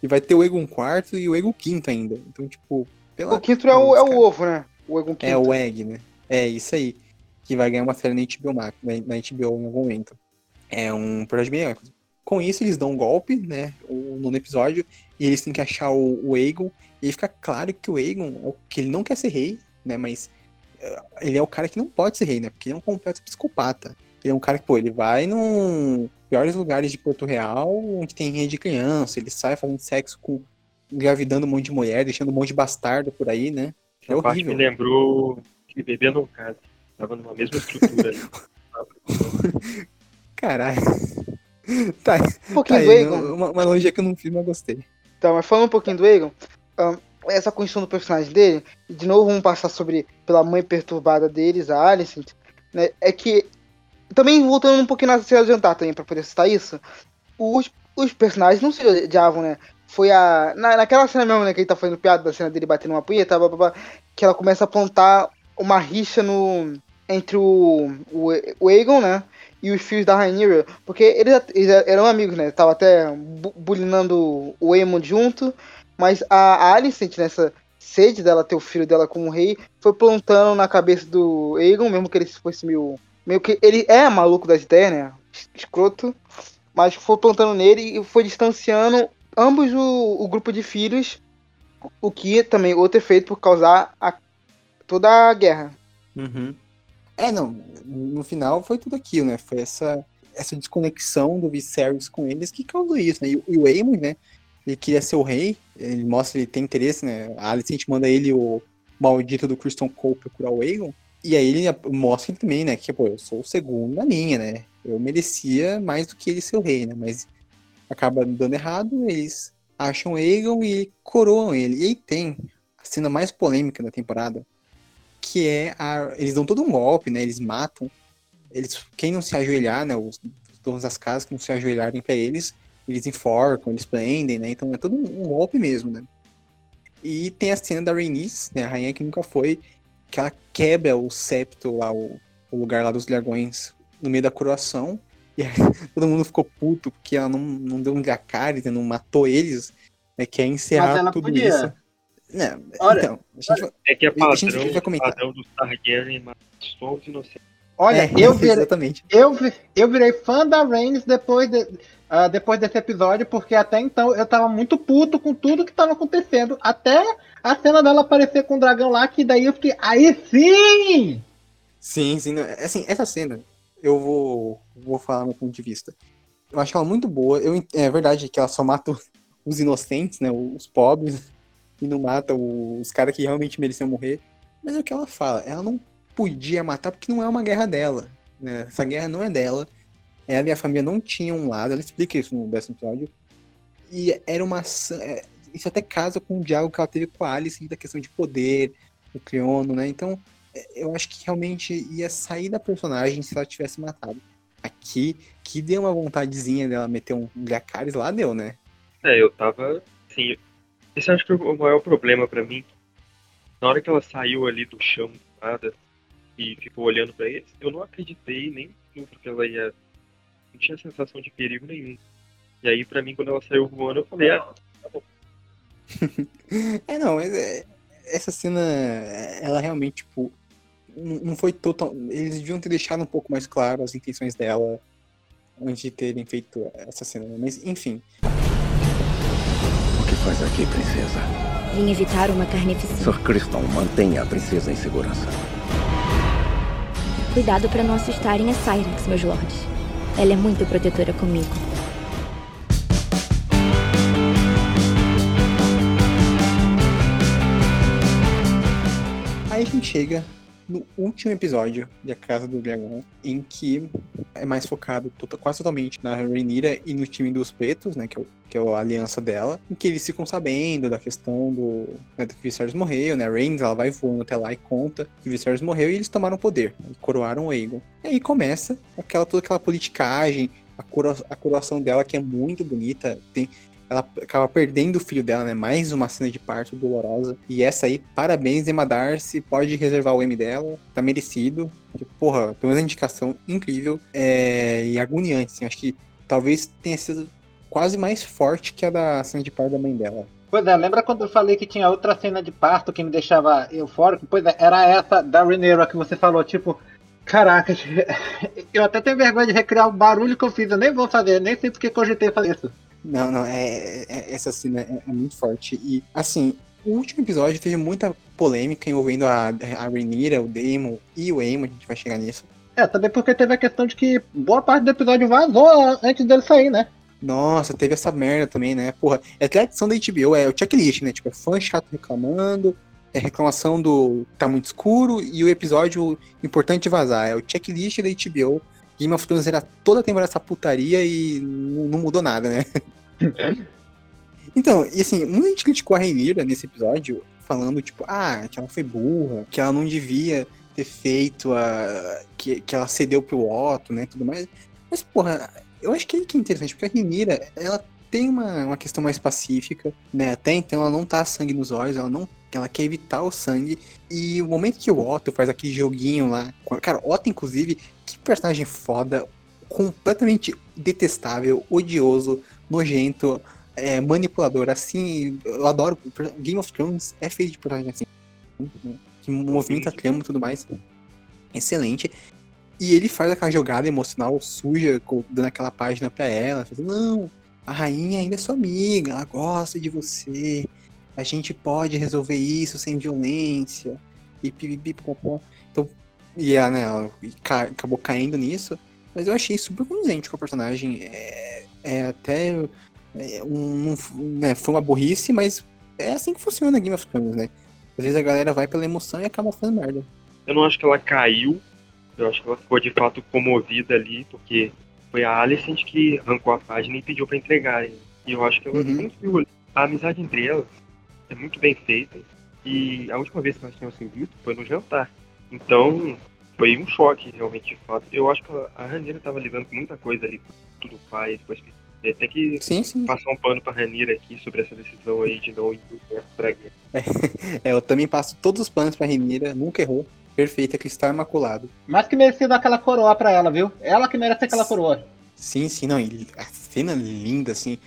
E vai ter o Aegon IV e o Aegon V ainda. Então, tipo. Pela O quinto é o, é o ovo, né? O Aegon É quinto. o Egg, né? É isso aí. Que vai ganhar uma série na HBO Max, na na HBO em algum momento. É um projeto bem. Com isso, eles dão um golpe, né? O nono episódio. E eles têm que achar o, o Aegon. E aí fica claro que o Aegon é o que ele não quer ser rei. né? Mas eh, ele é o cara que não pode ser rei, né? Porque ele é um completo psicopata. Ele é um cara que, pô, ele vai num piores lugares de Porto Real, onde tem rei de criança, ele sai fazendo sexo com. engravidando um monte de mulher, deixando um monte de bastardo por aí, né? É A parte me horrível. lembrou que bebê não casa. Tava numa mesma estrutura ali. <laughs> Caralho. <laughs> Tá, Um pouquinho tá do aí, Aegon. uma, uma analogia que eu não fiz, mas gostei. Tá, mas falando um pouquinho do Aegon, ahn, essa construção do personagem dele, e de novo vamos passar sobre pela mãe perturbada deles, a Alicent, né? É que também voltando um pouquinho na cena de jantar também para poder citar isso, os, os personagens não se odiavam, né? Foi a na, naquela cena mesmo, né, que ele tá fazendo piada da cena dele batendo uma punheta, blá, blá, blá, que ela começa a apontar uma rixa no entre o, o, o Aegon, né? E os filhos da Rhaenyra, porque eles, eles eram amigos, né? Tava até bu- bulinando o Aemond junto, mas a, a Alicent, nessa sede dela ter o filho dela como rei, foi plantando na cabeça do Aegon, mesmo que ele fosse meio. Meio que. Ele é maluco das ideias, né? Escroto. Mas foi plantando nele e foi distanciando ambos o, o grupo de filhos, o que também outro efeito por causar a, toda a guerra. Uhum. É, não, no final foi tudo aquilo, né? Foi essa, essa desconexão do Viserys com eles que causou isso, né? E, o- e o Aemon, né? Ele queria ser o rei, ele mostra que ele tem interesse, né? A Alicent manda ele, o maldito do Christian Cole, procurar o Aegon. E aí ele mostra também, né? Que, pô, eu sou o segundo na linha, né? Eu merecia mais do que ele ser o rei, né? Mas acaba dando errado, eles acham Aegon e coroam ele. E aí tem a cena mais polêmica da temporada, que é a, eles dão todo um golpe, né? Eles matam. Eles, quem não se ajoelhar, né? Os donos das casas que não se ajoelharem pra eles, eles enforcam, eles prendem, né? Então é todo um, um golpe mesmo, né? E tem a cena da Rhaenys, né? A rainha que nunca foi, que ela quebra o septo lá, o, o lugar lá dos dragões, no meio da coroação. E aí, <laughs> todo mundo ficou puto porque ela não, não deu um Dracarys, né? não matou eles, né? Quer encerrar Mas ela tudo podia. isso. Né, Olha, então, a gente vai- É que é A gente padrão, vai comentar. padrão dos Targaryen, mas somos inocentes. Olha, É, eu, <laughs> virei, exatamente. eu, eu virei fã da Reigns depois, de- ah, depois desse episódio, porque até então eu tava muito puto com tudo que tava acontecendo. Até a cena dela aparecer com o dragão lá, que daí eu fiquei. Aí sim! Sim, sim. não, Assim, essa cena, eu vou, vou falar meu ponto de vista. Eu acho ela muito boa. Eu, é verdade que ela só mata <laughs> os inocentes, né? Os pobres, e não mata os caras que realmente mereciam morrer. Mas é o que ela fala. Ela não podia matar porque não é uma guerra dela. Né? Essa guerra não é dela. Ela e a família não tinham um lado. Ela explica isso no décimo episódio. E era uma. é, Isso até casa com o diálogo que ela teve com a Alice da questão de poder, o Cleono, né? Então, eu acho que realmente ia sair da personagem se ela tivesse matado. Aqui, que deu uma vontadezinha dela meter um Dracarys lá, deu, né? É, eu tava. Assim, esse acho que é o maior problema pra mim. Na hora que ela saiu ali do chão, nada, e ficou olhando pra eles, eu não acreditei nem no que ela ia. Não tinha sensação de perigo nenhum. E aí, pra mim, quando ela saiu voando, eu falei, ah, tá bom. <laughs> É, não, mas é- essa cena, ela realmente, tipo, não não foi total. Eles deviam ter deixado um pouco mais claro as intenções dela antes de terem feito essa cena, né? Mas, enfim. O que faz aqui, princesa? Vim evitar uma carnificina. Sir Criston, mantenha a princesa em segurança. Cuidado para não assustarem a Cyrex, meus lords. Ela é muito protetora comigo. Aí a gente chega no último episódio de A Casa do Dragão, em que é mais focado tota- quase totalmente na Rhaenyra e no time dos pretos, né, que é, o- que é a aliança dela, em que eles ficam sabendo da questão do, né, do que Viserys morreu, né, Rhaenys, ela vai voando até lá e conta que Viserys morreu e eles tomaram o poder, e coroaram o Aegon. E aí começa aquela, toda aquela politicagem, a, coro, a coroação dela que é muito bonita, tem ela acaba perdendo o filho dela, né? Mais uma cena de parto dolorosa. E essa aí, parabéns, Emma Darcy. Pode reservar o M dela, tá merecido. Porque, porra, pelo menos a indicação incrível é... e agoniante, assim. Acho que talvez tenha sido quase mais forte que a da cena de parto da mãe dela. Pois é, lembra quando eu falei que tinha outra cena de parto que me deixava eufórico? Pois é, era essa da Rhaenyra que você falou, tipo, caraca, <laughs> eu até tenho vergonha de recriar o barulho que eu fiz, eu nem vou fazer, nem sei porque cogitei fazer isso. Não, não, é, é- essa cena é, é muito forte. E, assim, o último episódio teve muita polêmica envolvendo a, a Rhaenyra, o Daemon e o Aemon, a gente vai chegar nisso. É, também porque teve a questão de que boa parte do episódio vazou antes dele sair, né? Nossa, teve essa merda também, né? Porra, é tradição da HBO, é o checklist, né? Tipo, é fã chato reclamando, é reclamação do tá muito escuro e o episódio importante vazar. É o checklist da HBO. Game of Thrones era toda a temporada essa putaria e não, não mudou nada, né? <laughs> então, e assim, muita gente criticou a Rhaenyra nesse episódio, falando, tipo, ah, que ela foi burra, que ela não devia ter feito a. que, que ela cedeu pro Otto, né? Tudo mais. Mas, porra, eu acho que é que é interessante, porque a Rhaenyra, ela tem uma, uma questão mais pacífica, né? Até então ela não tá sangue nos olhos, ela não ela quer evitar o sangue. E o momento que o Otto faz aquele joguinho lá. Cara, Otto, inclusive, que personagem foda, completamente detestável, odioso, nojento, é, manipulador. Assim, eu adoro. Game of Thrones é feito de personagem assim. Né? Que movimenta a trama e tudo mais. Excelente. E ele faz aquela jogada emocional suja, dando aquela página pra ela. Fazendo, não, a rainha ainda é sua amiga, ela gosta de você. A gente pode resolver isso sem violência. E pipipipopó. Então, e ela, né, ela acabou caindo nisso. Mas eu achei super condizente com a personagem. É, é até. É, um, um, né, foi uma burrice, mas é assim que funciona Game of Thrones, né? Às vezes a galera vai pela emoção e acaba fazendo merda. Eu não acho que ela caiu. Eu acho que ela ficou de fato comovida ali, porque foi a Alicent que arrancou a página e pediu para entregar. E eu acho que ela uhum. conseguiu. A amizade entre elas é muito bem feita. E a última vez que nós tínhamos visto foi no jantar. Então, foi um choque, realmente, de fato. Eu acho que a Ranira estava lidando com muita coisa ali, tudo pai, depois até que sim, sim. passar um pano pra Ranira aqui sobre essa decisão aí de não ir pra guerra. <laughs> É, eu também passo todos os planos pra Ranira, nunca errou. Perfeita, cristal imaculado. Mais que merecido aquela coroa pra ela, viu? Ela que merece aquela coroa. Sim, sim, não. A cena linda, assim.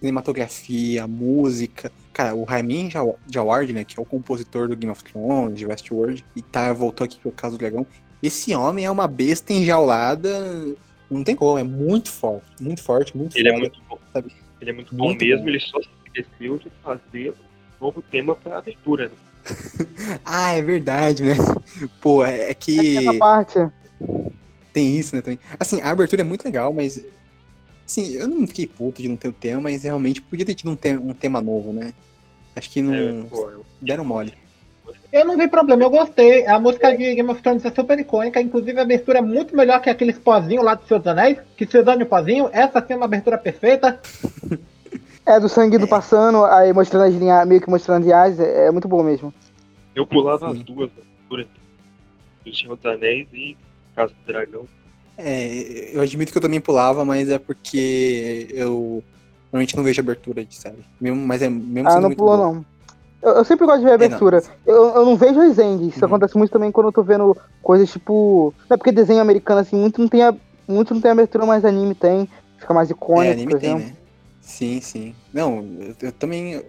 Cinematografia, música. Cara, o Ramin Jaward, né, que é o compositor do Game of Thrones, de Westworld, e tá, voltou aqui pro caso do dragão. Esse homem é uma besta enjaulada. Não tem como, é muito forte. Muito forte, muito Ele é muito bom. Sabe? Ele é muito, muito bom mesmo, bom. ele só se esqueceu de fazer um novo tema pra abertura, né? <laughs> ah, é verdade, né? Pô, é, é que. Essa parte. Tem isso, né? Também. Assim, a abertura é muito legal, mas. Assim, eu não fiquei puto de não ter o tema, mas realmente podia ter tido um, tema, um tema novo, né? Acho que não. É, pô, eu... Deram mole. Eu não vi problema, eu gostei. A música de Game of Thrones é super icônica, inclusive a abertura é muito melhor que aqueles pozinhos lá do Seus Anéis, que Seus Anéis pozinho. Essa sim é uma abertura perfeita. <laughs> É, do sangue do passando, aí mostrando as linhas, meio que mostrando as linhagens, é, é muito bom mesmo. Eu pulava as duas aberturas do Senhor dos Anéis e Casa do Dragão. É, eu admito que eu também pulava, mas é porque eu normalmente não vejo abertura de série. Mesmo, mas é mesmo Ah, não pulou não. Eu, eu, sempre gosto de ver abertura. É, eu, eu não vejo as ends. Isso uhum. acontece muito também quando eu tô vendo coisas tipo. Não é porque desenho americano assim, muito não tem, a, muito não tem abertura, mas anime tem. Fica mais icônico. É, anime tem, né? Sim, sim. Não, eu, eu também.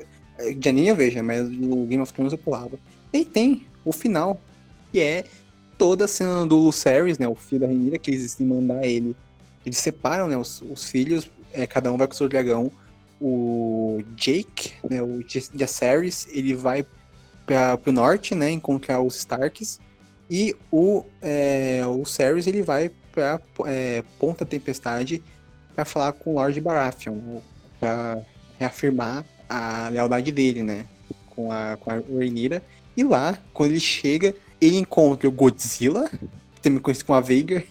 De anime eu vejo, mas o Game of Thrones eu pulava. E tem o final, que é toda a cena do Lucerys, né? O filho da Renira, que eles decidem mandar ele. Eles separam, né? Os, os filhos, é, cada um vai com o seu dragão. O Jake, né? O Jaceres, ele vai para o norte, né? Encontrar os Starks. E o, é, o Ceres, ele vai para é, Ponta Tempestade para falar com o Lord Baratheon, né, para reafirmar a lealdade dele, né? Com a, com a Rhaenyra. E lá, quando ele chega, ele encontra o Godzilla, também conhecido como a Veigar,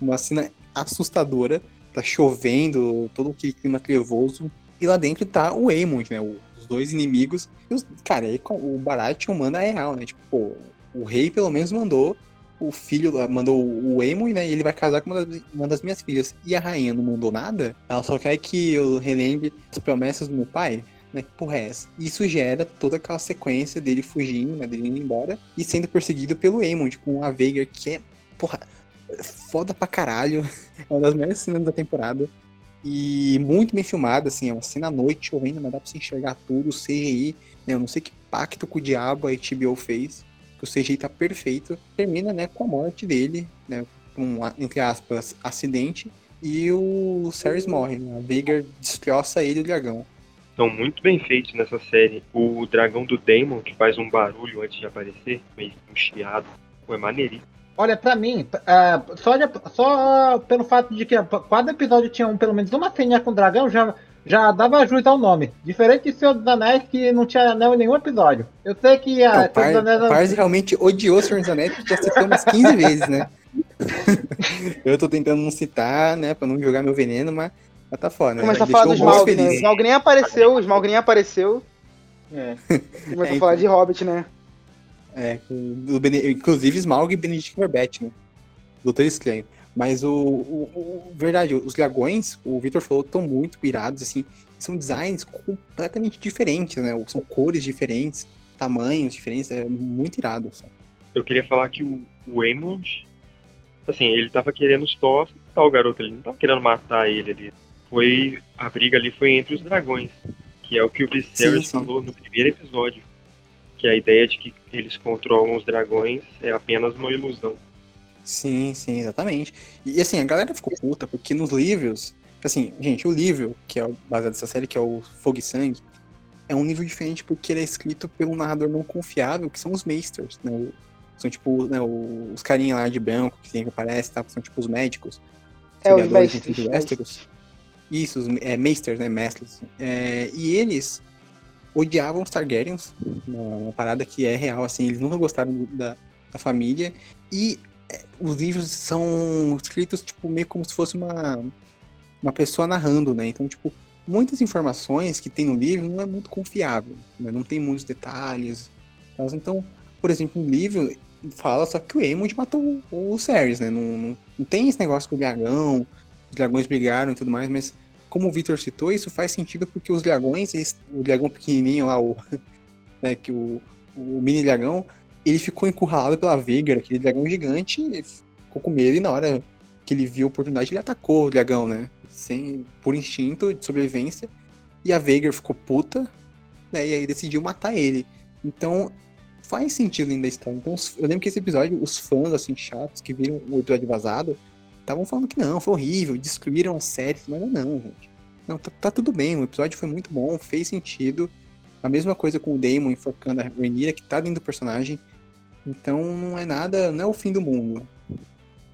uma cena assustadora, tá chovendo, todo aquele clima trevoso, e lá dentro tá o Aemond, né, os dois inimigos, e os, cara, aí o Baratheon manda a real, né, tipo, pô, o rei pelo menos mandou o filho, mandou o Aemon, né, e ele vai casar com uma das, uma das minhas filhas, e a rainha não mandou nada, ela só quer que eu relembre as promessas do meu pai, né? Porra é? Isso gera toda aquela sequência dele fugindo, né? Dele indo embora e sendo perseguido pelo Aemond com a Veigar, que é, porra, foda pra caralho. <laughs> É uma das melhores cenas da temporada. E muito bem filmada, assim, é uma cena à noite chovendo, mas dá pra você enxergar tudo, o CGI, né? Eu não sei que pacto com o diabo a HBO fez, que o CGI tá perfeito. Termina, né, com a morte dele, né? Um, entre aspas, acidente. E o Ceres morre, né? A Veigar destroça ele o dragão. São muito bem feitos nessa série. O dragão do Daemon, que faz um barulho antes de aparecer, meio um chiado, é maneiríssimo. Olha, pra mim, é, só, de- só pelo fato de que cada episódio tinha um, pelo menos uma ceninha com dragão, já, já dava jus ao nome. Diferente de Senhor dos Anéis, que não tinha anel em nenhum episódio. Eu sei que a Não, o Senhor dos Anéis... o Pars realmente odiou Senhor dos Anéis, porque já citou umas 15 vezes, né? <laughs> eu tô tentando não citar, né, pra não jogar meu veneno, mas, mas tá foda, né? Começar a falar do Smaug, né? Smaug nem apareceu, o Smaug nem apareceu. É. Começou É, a falar então. de Hobbit, né? É, do Bene- inclusive Smaug e Benedict Cumberbatch, né? Doutor Estranho. Mas o, o- o- verdade, os dragões, o Victor falou, estão muito pirados, assim, são designs completamente diferentes, né? São cores diferentes, tamanhos diferentes, é muito irado. assim. Eu queria falar que o, o Aemond, assim, ele tava querendo e tal, o garoto, ele não tava querendo matar ele ali. Foi, a briga ali foi entre os dragões, que é o que o Viserys Sim, sim. falou no primeiro episódio. Que a ideia de que eles controlam os dragões é apenas uma ilusão. Sim, sim, exatamente. E assim, a galera ficou puta, porque nos livros, assim, gente, o livro, que é o baseado nessa série, que é o Fogo e Sangue, é um livro diferente porque ele é escrito por um narrador não confiável, que são os Maesters, né? São tipo, né, os carinha lá de branco que sempre aparece, tá? São tipo os médicos. É, os criadores mestres, de Westeros. Isso, os é, Maesters, né? Mestres. É, e eles odiavam os Targaryens, uma, parada que é real, assim, eles nunca gostaram da, da família. E é, os livros são escritos, tipo, meio como se fosse uma, uma pessoa narrando, né? Então, tipo, muitas informações que tem no livro não é muito confiável, né? Não tem muitos detalhes. tal. Então, por exemplo, no livro fala só que o Aemond matou o, o Cerys, né? Não, não, não tem esse negócio com o dragão, os dragões brigaram e tudo mais, mas como o Victor citou, isso faz sentido porque os dragões, o dragão pequenininho lá, o, <laughs> né, que o, o mini dragão, ele ficou encurralado pela Veigar, aquele dragão gigante, ficou com medo e na hora que ele viu a oportunidade, ele atacou o dragão, né? Sem, por instinto de sobrevivência. E a Veigar ficou puta, né? E aí decidiu matar ele. Então, faz sentido ainda história. Então, eu lembro que esse episódio, os fãs, assim, chatos, que viram o episódio vazado, estavam falando que não, foi horrível, destruíram a série. Mas não, gente. Não, tá, tá tudo bem, o episódio foi muito bom, fez sentido. A mesma coisa com o Damon enforcando a Rhaenyra, que tá dentro do personagem. Então não é nada, não é o fim do mundo.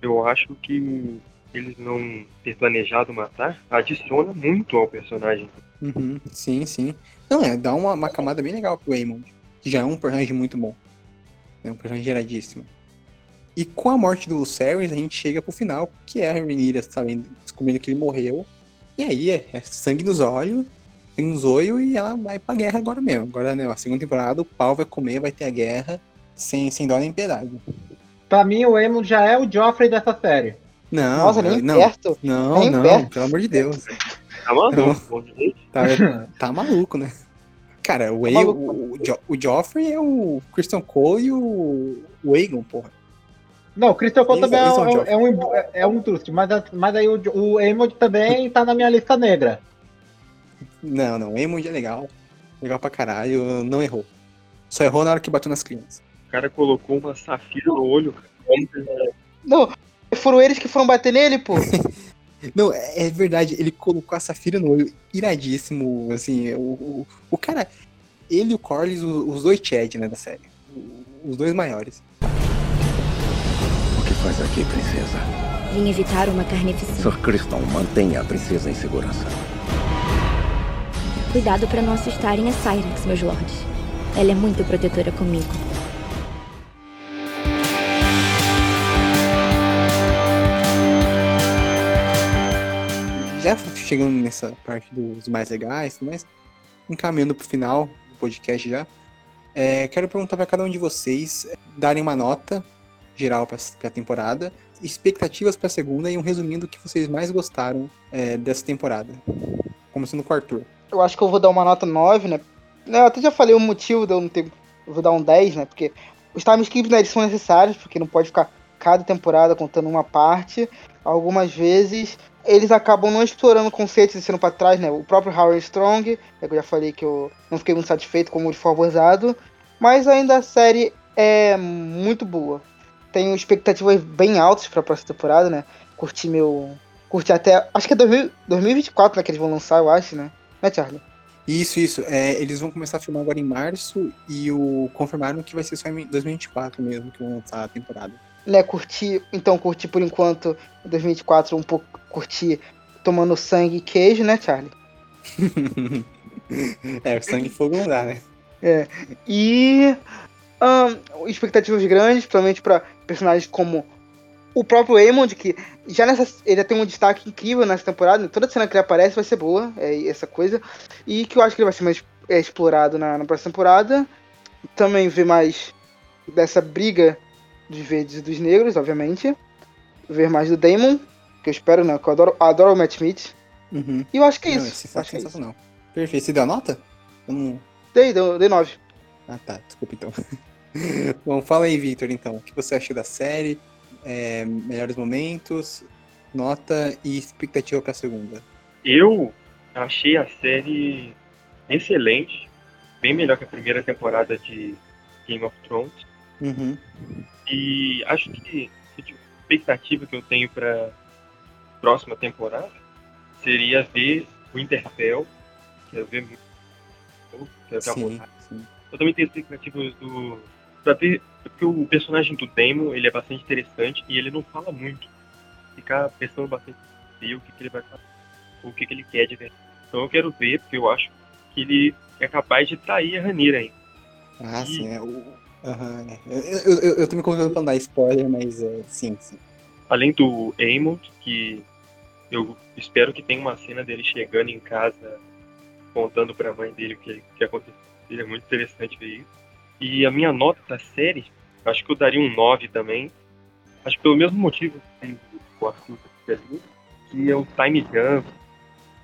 Eu acho que eles não ter planejado matar adiciona muito ao personagem. Uhum, sim, sim. Não, é, dá uma, uma camada bem legal pro Aemond, que já é um personagem muito bom. É um personagem geradíssimo. E com a morte do Lucerys, a gente chega pro final, que é a Rhaenyra, sabendo, descobrindo que ele morreu. E aí é, é sangue nos olhos, tem um zoio e ela vai pra guerra agora mesmo. Agora, né, a segunda temporada, o pau vai comer, vai ter a guerra, sem, sem dó nem piedade. Pra mim, o Emo já é o Joffrey dessa série. Não, Nossa, nem não, perto. não, nem não, perto. pelo amor de Deus. Tá maluco? Tá, tá maluco, né? Cara, o, Ae- maluco. o, o, Jo- o Joffrey é o Christian Cole e o, o Aegon, porra. Não, o Christian Cole também é, um- é um, é, é um truste, mas, mas aí o, o Emond também tá na minha lista negra. Não, não, o Aemond é legal. Legal pra caralho, não errou. Só errou na hora que bateu nas crianças. O cara colocou uma safira no olho, cara. Que- Não, foram eles que foram bater nele, pô. <laughs> Não, é, é verdade, ele colocou a Safira no olho, iradíssimo, assim, o, o, o cara, ele e o Corlys, os dois Chad, né, da série. Os dois maiores. O que faz aqui, princesa? Vim evitar uma carnificina. Sir Criston, mantenha a princesa em segurança. Cuidado para não assustarem a Cyrex, meus lords. Ela é muito protetora comigo. Já chegando nessa parte dos mais legais, mas encaminhando pro final do podcast já, é, quero perguntar para cada um de vocês darem uma nota geral para a temporada, expectativas para a segunda e um resumindo o que vocês mais gostaram é, dessa temporada. Começando com o Arthur. Eu acho que eu vou dar uma nota 9, né? Eu até já falei o motivo de eu não ter. Eu vou dar um 10, né? Porque os time skips né, são necessários, porque não pode ficar cada temporada contando uma parte. Algumas vezes eles acabam não explorando conceitos e deixando pra trás, né? O próprio Howard Strong, é que eu já falei que eu não fiquei muito satisfeito ele foi abusado. Mas ainda a série é muito boa. Tenho expectativas bem altas pra próxima temporada, né? Curti meu. Curti até. Acho que é 2000 2024 né, que eles vão lançar, eu acho, né? Né, Charlie? Isso, isso. É, eles vão começar a filmar agora em março e o confirmaram que vai ser só em 2024 mesmo que vão lançar a temporada. Né, curtir, então curtir por enquanto 2024 um pouco curtir tomando sangue e queijo, né, Charlie? <laughs> é, o sangue e fogo não dá, né? É. E ahn, expectativas grandes, principalmente para personagens como o próprio Eamon, que já nessa. Ele já tem um destaque incrível nessa temporada. Toda cena que ele aparece vai ser boa, é essa coisa. E que eu acho que ele vai ser mais é, explorado na, na próxima temporada. Também ver mais dessa briga dos verdes e dos negros, obviamente. Ver mais do Damon, que eu espero, né? Que eu adoro, adoro o Matt Smith. Uhum. E eu acho que é Não, isso. esse acho que é isso. sensacional. Perfeito. Você deu a nota? Não- Dei, dei, dei 9. Ah, tá. Desculpa então. <laughs> <laughs> Bom, fala aí, Victor, então. O que você achou da série? É, melhores momentos, nota e expectativa pra segunda. Eu achei a série excelente, bem melhor que a primeira temporada de Game of Thrones. Uhum. E acho que a expectativa que eu tenho para próxima temporada seria ver o Interfell. Quero ver muito. Quero ver a Sim, sim. Eu também tenho expectativas do. Pra ver. Porque o personagem do Daemon ele é bastante interessante e ele não fala muito. Ficar pensando bastante ver o que, que ele vai fazer, o que, que ele quer de verdade. Então eu quero ver, porque eu acho que ele é capaz de trair a Ranira ainda. Ah, E- sim. É, o... Aham, é. Eu, eu, eu, tô me convidando pra não dar spoiler, mas é, sim, sim. Além do Aemon, que eu espero que tenha uma cena dele chegando em casa contando pra mãe dele o que, que aconteceu. Seria muito interessante ver isso. E a minha nota da série, acho que eu daria um 9 também. Acho que pelo mesmo motivo que o Arthur ali, que é o time jump.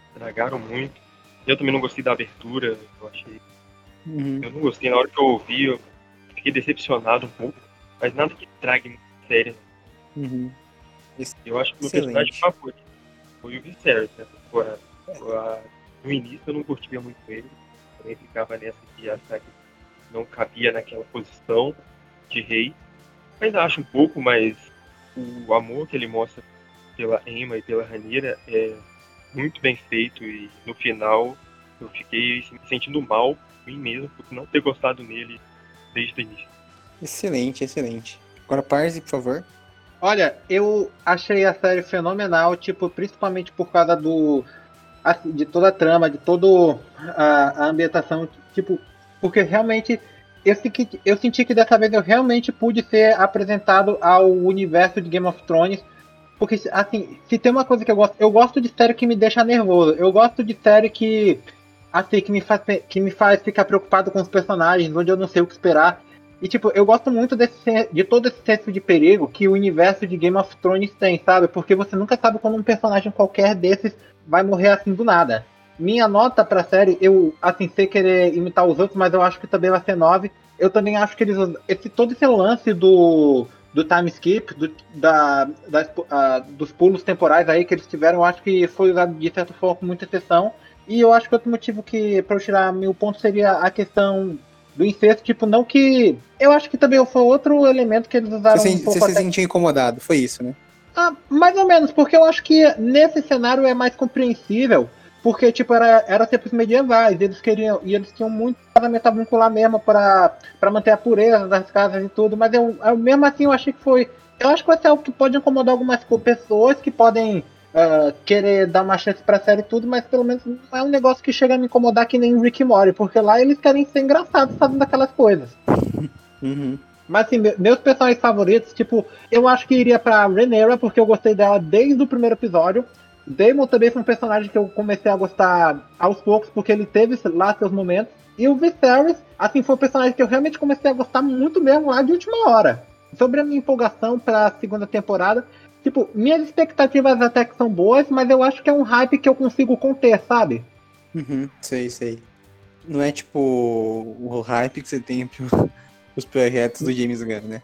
Estragaram muito. Eu também não gostei da abertura, eu achei. Uhum. Eu não gostei na hora que eu ouvi, eu fiquei decepcionado um pouco. Mas nada que trague série. Uhum. Eu acho que o meu Excelente. personagem favorito foi o Viserys nessa temporada. Eu, ah, No início eu não curtia muito ele. Também ficava nessa de achar que não cabia naquela posição de rei. Mas acho um pouco, mas o amor que ele mostra pela Emma e pela Ranira é muito bem feito e no final eu fiquei me sentindo mal por mim mesmo por não ter gostado nele desde o início. Excelente, excelente. Agora, Parse, por favor. Olha, eu achei a série fenomenal, tipo, principalmente por causa do. assim, de toda a trama, de toda a, a ambientação, tipo, porque realmente eu, senti- eu senti que dessa vez eu realmente pude ser apresentado ao universo de Game of Thrones. Porque, assim, se tem uma coisa que eu gosto, eu gosto de série que me deixa nervoso. Eu gosto de série que, assim, que me faz, que me faz ficar preocupado com os personagens, onde eu não sei o que esperar. E, tipo, eu gosto muito desse, de todo esse senso de perigo que o universo de Game of Thrones tem, sabe? Porque você nunca sabe quando um personagem qualquer desses vai morrer assim do nada. Minha nota pra série, eu, assim, sei querer imitar os outros, mas eu acho que também vai ser 9. Eu também acho que eles. Esse, todo esse lance do, do time skip, do, da, das- ah, dos pulos temporais aí que eles tiveram, eu acho que foi usado de certa forma com muita exceção. E eu acho que outro motivo que, pra eu tirar mil pontos, seria a questão do incesto, tipo, não que. Eu acho que também foi outro elemento que eles usaram Você, um você se até sentiu incomodado, foi isso, né? ah, mais ou menos, porque eu acho que nesse cenário é mais compreensível, porque tipo era, era tempos medievais, eles queriam e eles tinham muito casamento avuncular mesmo para para manter a pureza das casas e tudo, mas eu, eu mesmo assim eu achei que foi, eu acho que vai ser algo que pode incomodar algumas pessoas que podem ah, querer dar uma chance pra série e tudo, mas pelo menos não é um negócio que chega a me incomodar que nem o Rick Morty, porque lá eles querem ser engraçados fazendo aquelas coisas. <laughs> Uhum. Mas assim, me- meus personagens favoritos, tipo, eu acho que iria pra Rhaenyra, porque eu gostei dela desde o primeiro episódio. Daemon também foi um personagem que eu comecei a gostar aos poucos, porque ele teve lá seus momentos. E o Viserys, assim, foi um personagem que eu realmente comecei a gostar muito mesmo lá de última hora. Sobre a minha empolgação pra segunda temporada, tipo, minhas expectativas até que são boas, mas eu acho que é um hype que eu consigo conter, sabe? Uhum, sei, sei. Não é tipo o hype que você tem pro- os projetos do James Gunn, né?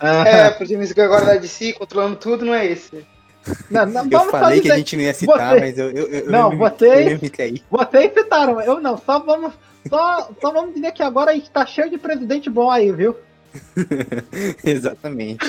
É, pro James Gunn agora da DC, controlando tudo, não é esse. Não, não, Eu falei que a gente não ia citar, Você- mas eu, eu, eu, Não, eu, vocês- eu. Vocês citaram, eu não, só vamos. Só, só vamos dizer que agora a gente tá cheio de presidente bom aí, viu? <laughs> Exatamente.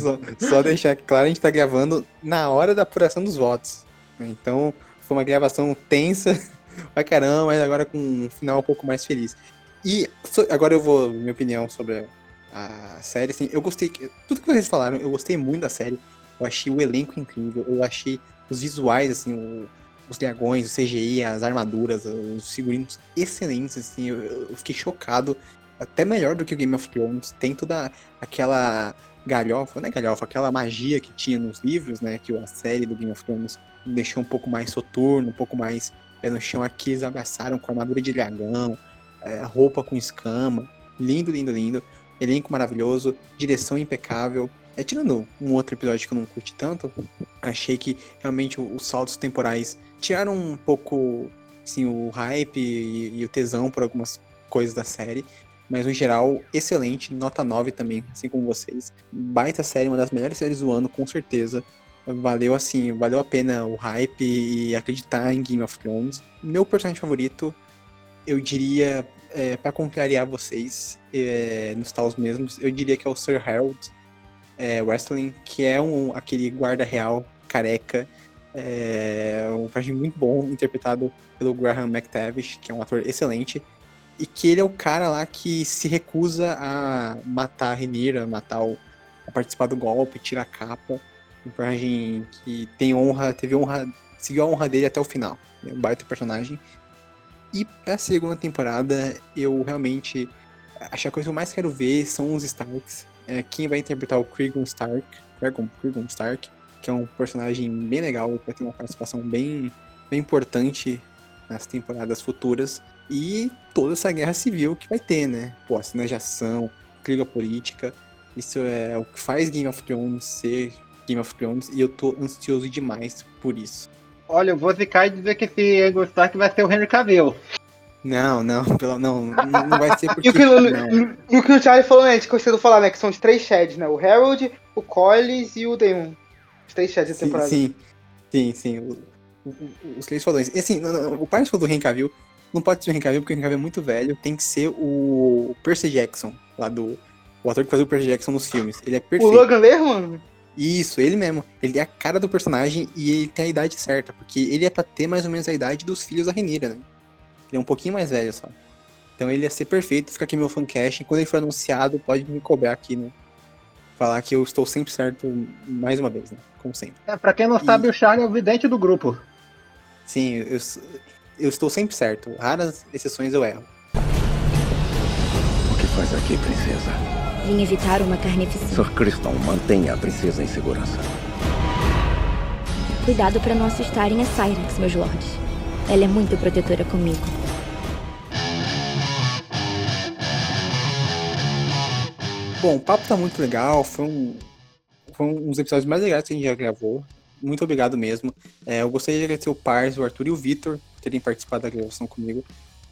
só, só deixar claro, a gente tá gravando na hora da apuração dos votos. Então, foi uma gravação tensa <laughs> pra caramba, mas agora com um final um pouco mais feliz. E so- agora eu vou, minha opinião sobre a série, assim, eu gostei, tudo que vocês falaram, eu gostei muito da série. Eu achei o elenco incrível, eu achei os visuais, assim, o- os dragões, o CGI, as armaduras, os figurinos excelentes, assim, eu, eu fiquei chocado, até melhor do que o Game of Thrones. Tem toda aquela galhofa, não é galhofa, aquela magia que tinha nos livros, né, que a série do Game of Thrones deixou um pouco mais soturno, um pouco mais pé no chão. Aqui eles abraçaram com armadura de dragão, é, roupa com escama, lindo, lindo, lindo. Elenco maravilhoso, direção impecável. É, tirando um outro episódio que eu não curti tanto, achei que realmente os saltos temporais tiraram um pouco assim, o hype e, e o tesão por algumas coisas da série. Mas no geral, excelente, nota 9 também, assim como vocês. Baita série, uma das melhores séries do ano, com certeza. Valeu assim, valeu a pena o hype e acreditar em Game of Thrones. Meu personagem favorito, eu diria, é, para contrariar vocês, é, nos taus mesmos, eu diria que é o Sir Harold é, Wrestling, que é um, aquele guarda real careca, é, um personagem muito bom, interpretado pelo Graham McTavish, que é um ator excelente, e que ele é o cara lá que se recusa a matar a Renira, matar o, a participar do golpe, tirar a capa, um personagem que tem honra, teve honra, seguiu a honra dele até o final, é um baita personagem. E pra segunda temporada, eu realmente acho que a coisa que eu mais quero ver são os Starks. É, quem vai interpretar o Cregan Stark, Cregan Stark, que é um personagem bem legal, vai ter uma participação bem, bem importante nas temporadas futuras. E toda essa guerra civil que vai ter, né? Pô, as cenas de ação, política. Isso é o que faz Game of Thrones ser Game of Thrones. E eu tô ansioso demais por isso. Olha, eu vou zicar e dizer que esse Egon Stark vai ser o Henry Cavill. Não, não, <laughs> pelo, não, não vai ser porque. E o que, não. e o que o Charlie falou antes, que eu esqueci falar, né? Que são os três Shads, né? O Harold, o Collis e o Daemon. Os três Shads da temporada. sim, sim, sim. O- o- o- os três fodões. E assim, não, não, o Parson do Henry Cavill não pode ser o Henry Cavill, porque o Henry Cavill é muito velho. Tem que ser o Percy Jackson, lá do. O ator que fazia o Percy Jackson nos filmes. Ele é O perfeito. Logan Lerman? Isso, ele mesmo. Ele é a cara do personagem e ele tem a idade certa, porque ele é pra ter mais ou menos a idade dos filhos da Renira, né? Ele é um pouquinho mais velho só. Então ele ia ser perfeito, fica aqui meu fancast. Quando ele for anunciado, pode me cobrar aqui, né? Falar que eu estou sempre certo mais uma vez, né? Como sempre. É, pra quem não E- sabe, o Charlie é o vidente do grupo. Sim, eu, eu estou sempre certo. Raras exceções eu erro. O que faz aqui, princesa? Vim evitar uma carnificina. Sir Criston, mantenha a princesa em segurança. Cuidado para não assustarem a Cyrex, meus lords. Ela é muito protetora comigo. Bom, o papo tá muito legal. Foi um, foi um dos episódios mais legais que a gente já gravou. Muito obrigado mesmo. É, eu gostaria de agradecer o Pars, o Arthur e o Vitor por terem participado da gravação comigo.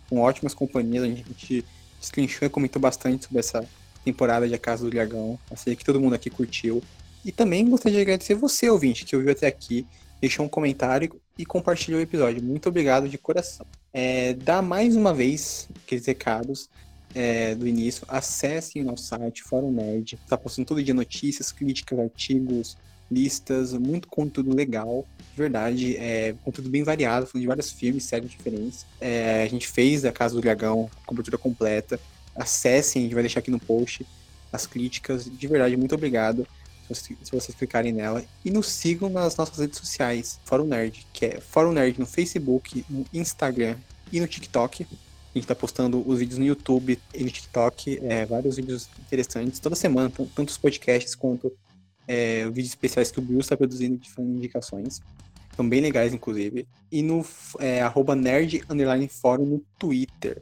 Com ótimas companhias. A gente destrinchou e comentou bastante sobre essa temporada de A Casa do Dragão. Eu sei que todo mundo aqui curtiu. E também gostaria de agradecer você, ouvinte, que ouviu até aqui, deixou um comentário e compartilhou o episódio. Muito obrigado de coração. É, dá mais uma vez aqueles recados é, do início, acessem o nosso site, Fórum Nerd. Tá postando todo dia notícias, críticas, artigos, listas, muito conteúdo legal. De verdade, é conteúdo bem variado, falando de vários filmes, séries diferentes. É, a gente fez a Casa do Dragão, cobertura completa. Acessem, a gente vai deixar aqui no post as críticas. De verdade, muito obrigado se vocês, clicarem nela. E nos sigam nas nossas redes sociais, Fórum Nerd, que é Fórum Nerd no Facebook, no Instagram e no TikTok. A gente tá postando os vídeos no YouTube e no TikTok, é, vários vídeos interessantes toda semana, tanto os podcasts quanto é, vídeos especiais que o Bill está produzindo de indicações. São bem legais, inclusive. E no é, arroba nerd underline fórum no Twitter.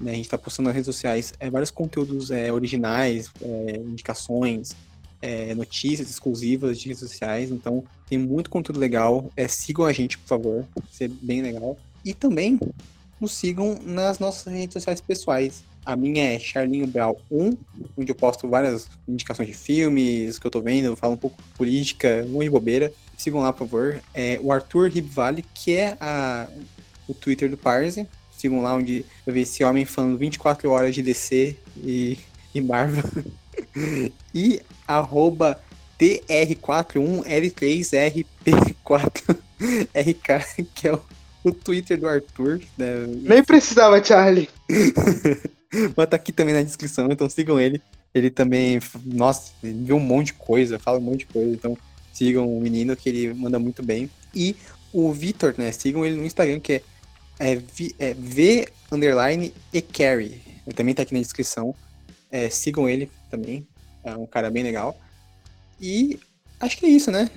né? A gente tá postando nas redes sociais é, vários conteúdos é, originais, é, indicações, é, notícias exclusivas de redes sociais. Então tem muito conteúdo legal. É, sigam a gente, por favor. Vai ser bem legal. E também nos sigam nas nossas redes sociais pessoais. A minha é Charlinho Brau 1, onde eu posto várias indicações de filmes que eu tô vendo, falo um pouco de política, um de bobeira. Sigam lá, por favor. É, o Arthur Ribvale, que é a, o Twitter do Parse. Sigam lá, onde eu vi esse homem falando 24 horas de DC e, e Marvel. <laughs> <laughs> e arroba TR41L3RP4RK, <laughs> que é o o Twitter do Arthur. Né? Nem precisava, Charlie. <laughs> Mas tá aqui também na descrição, então sigam ele. Ele também, nossa, ele viu um monte de coisa, fala um monte de coisa, então sigam o menino que ele manda muito bem. E o Vitor, né? Sigam ele no Instagram, que é, é, v, é V underline e carry. Ele também tá aqui na descrição. É, sigam ele também. É um cara bem legal. E acho que é isso, né?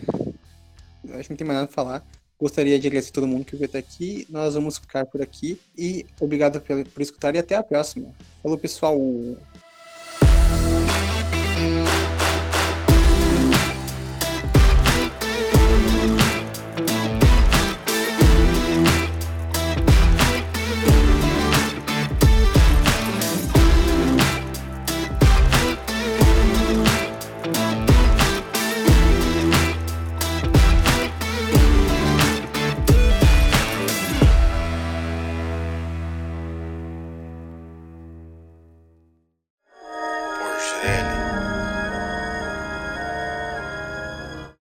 Acho que não tem mais nada pra falar. Gostaria de agradecer a todo mundo que veio até aqui. Nós vamos ficar por aqui. E obrigado por, por escutar e até a próxima. Falou, pessoal!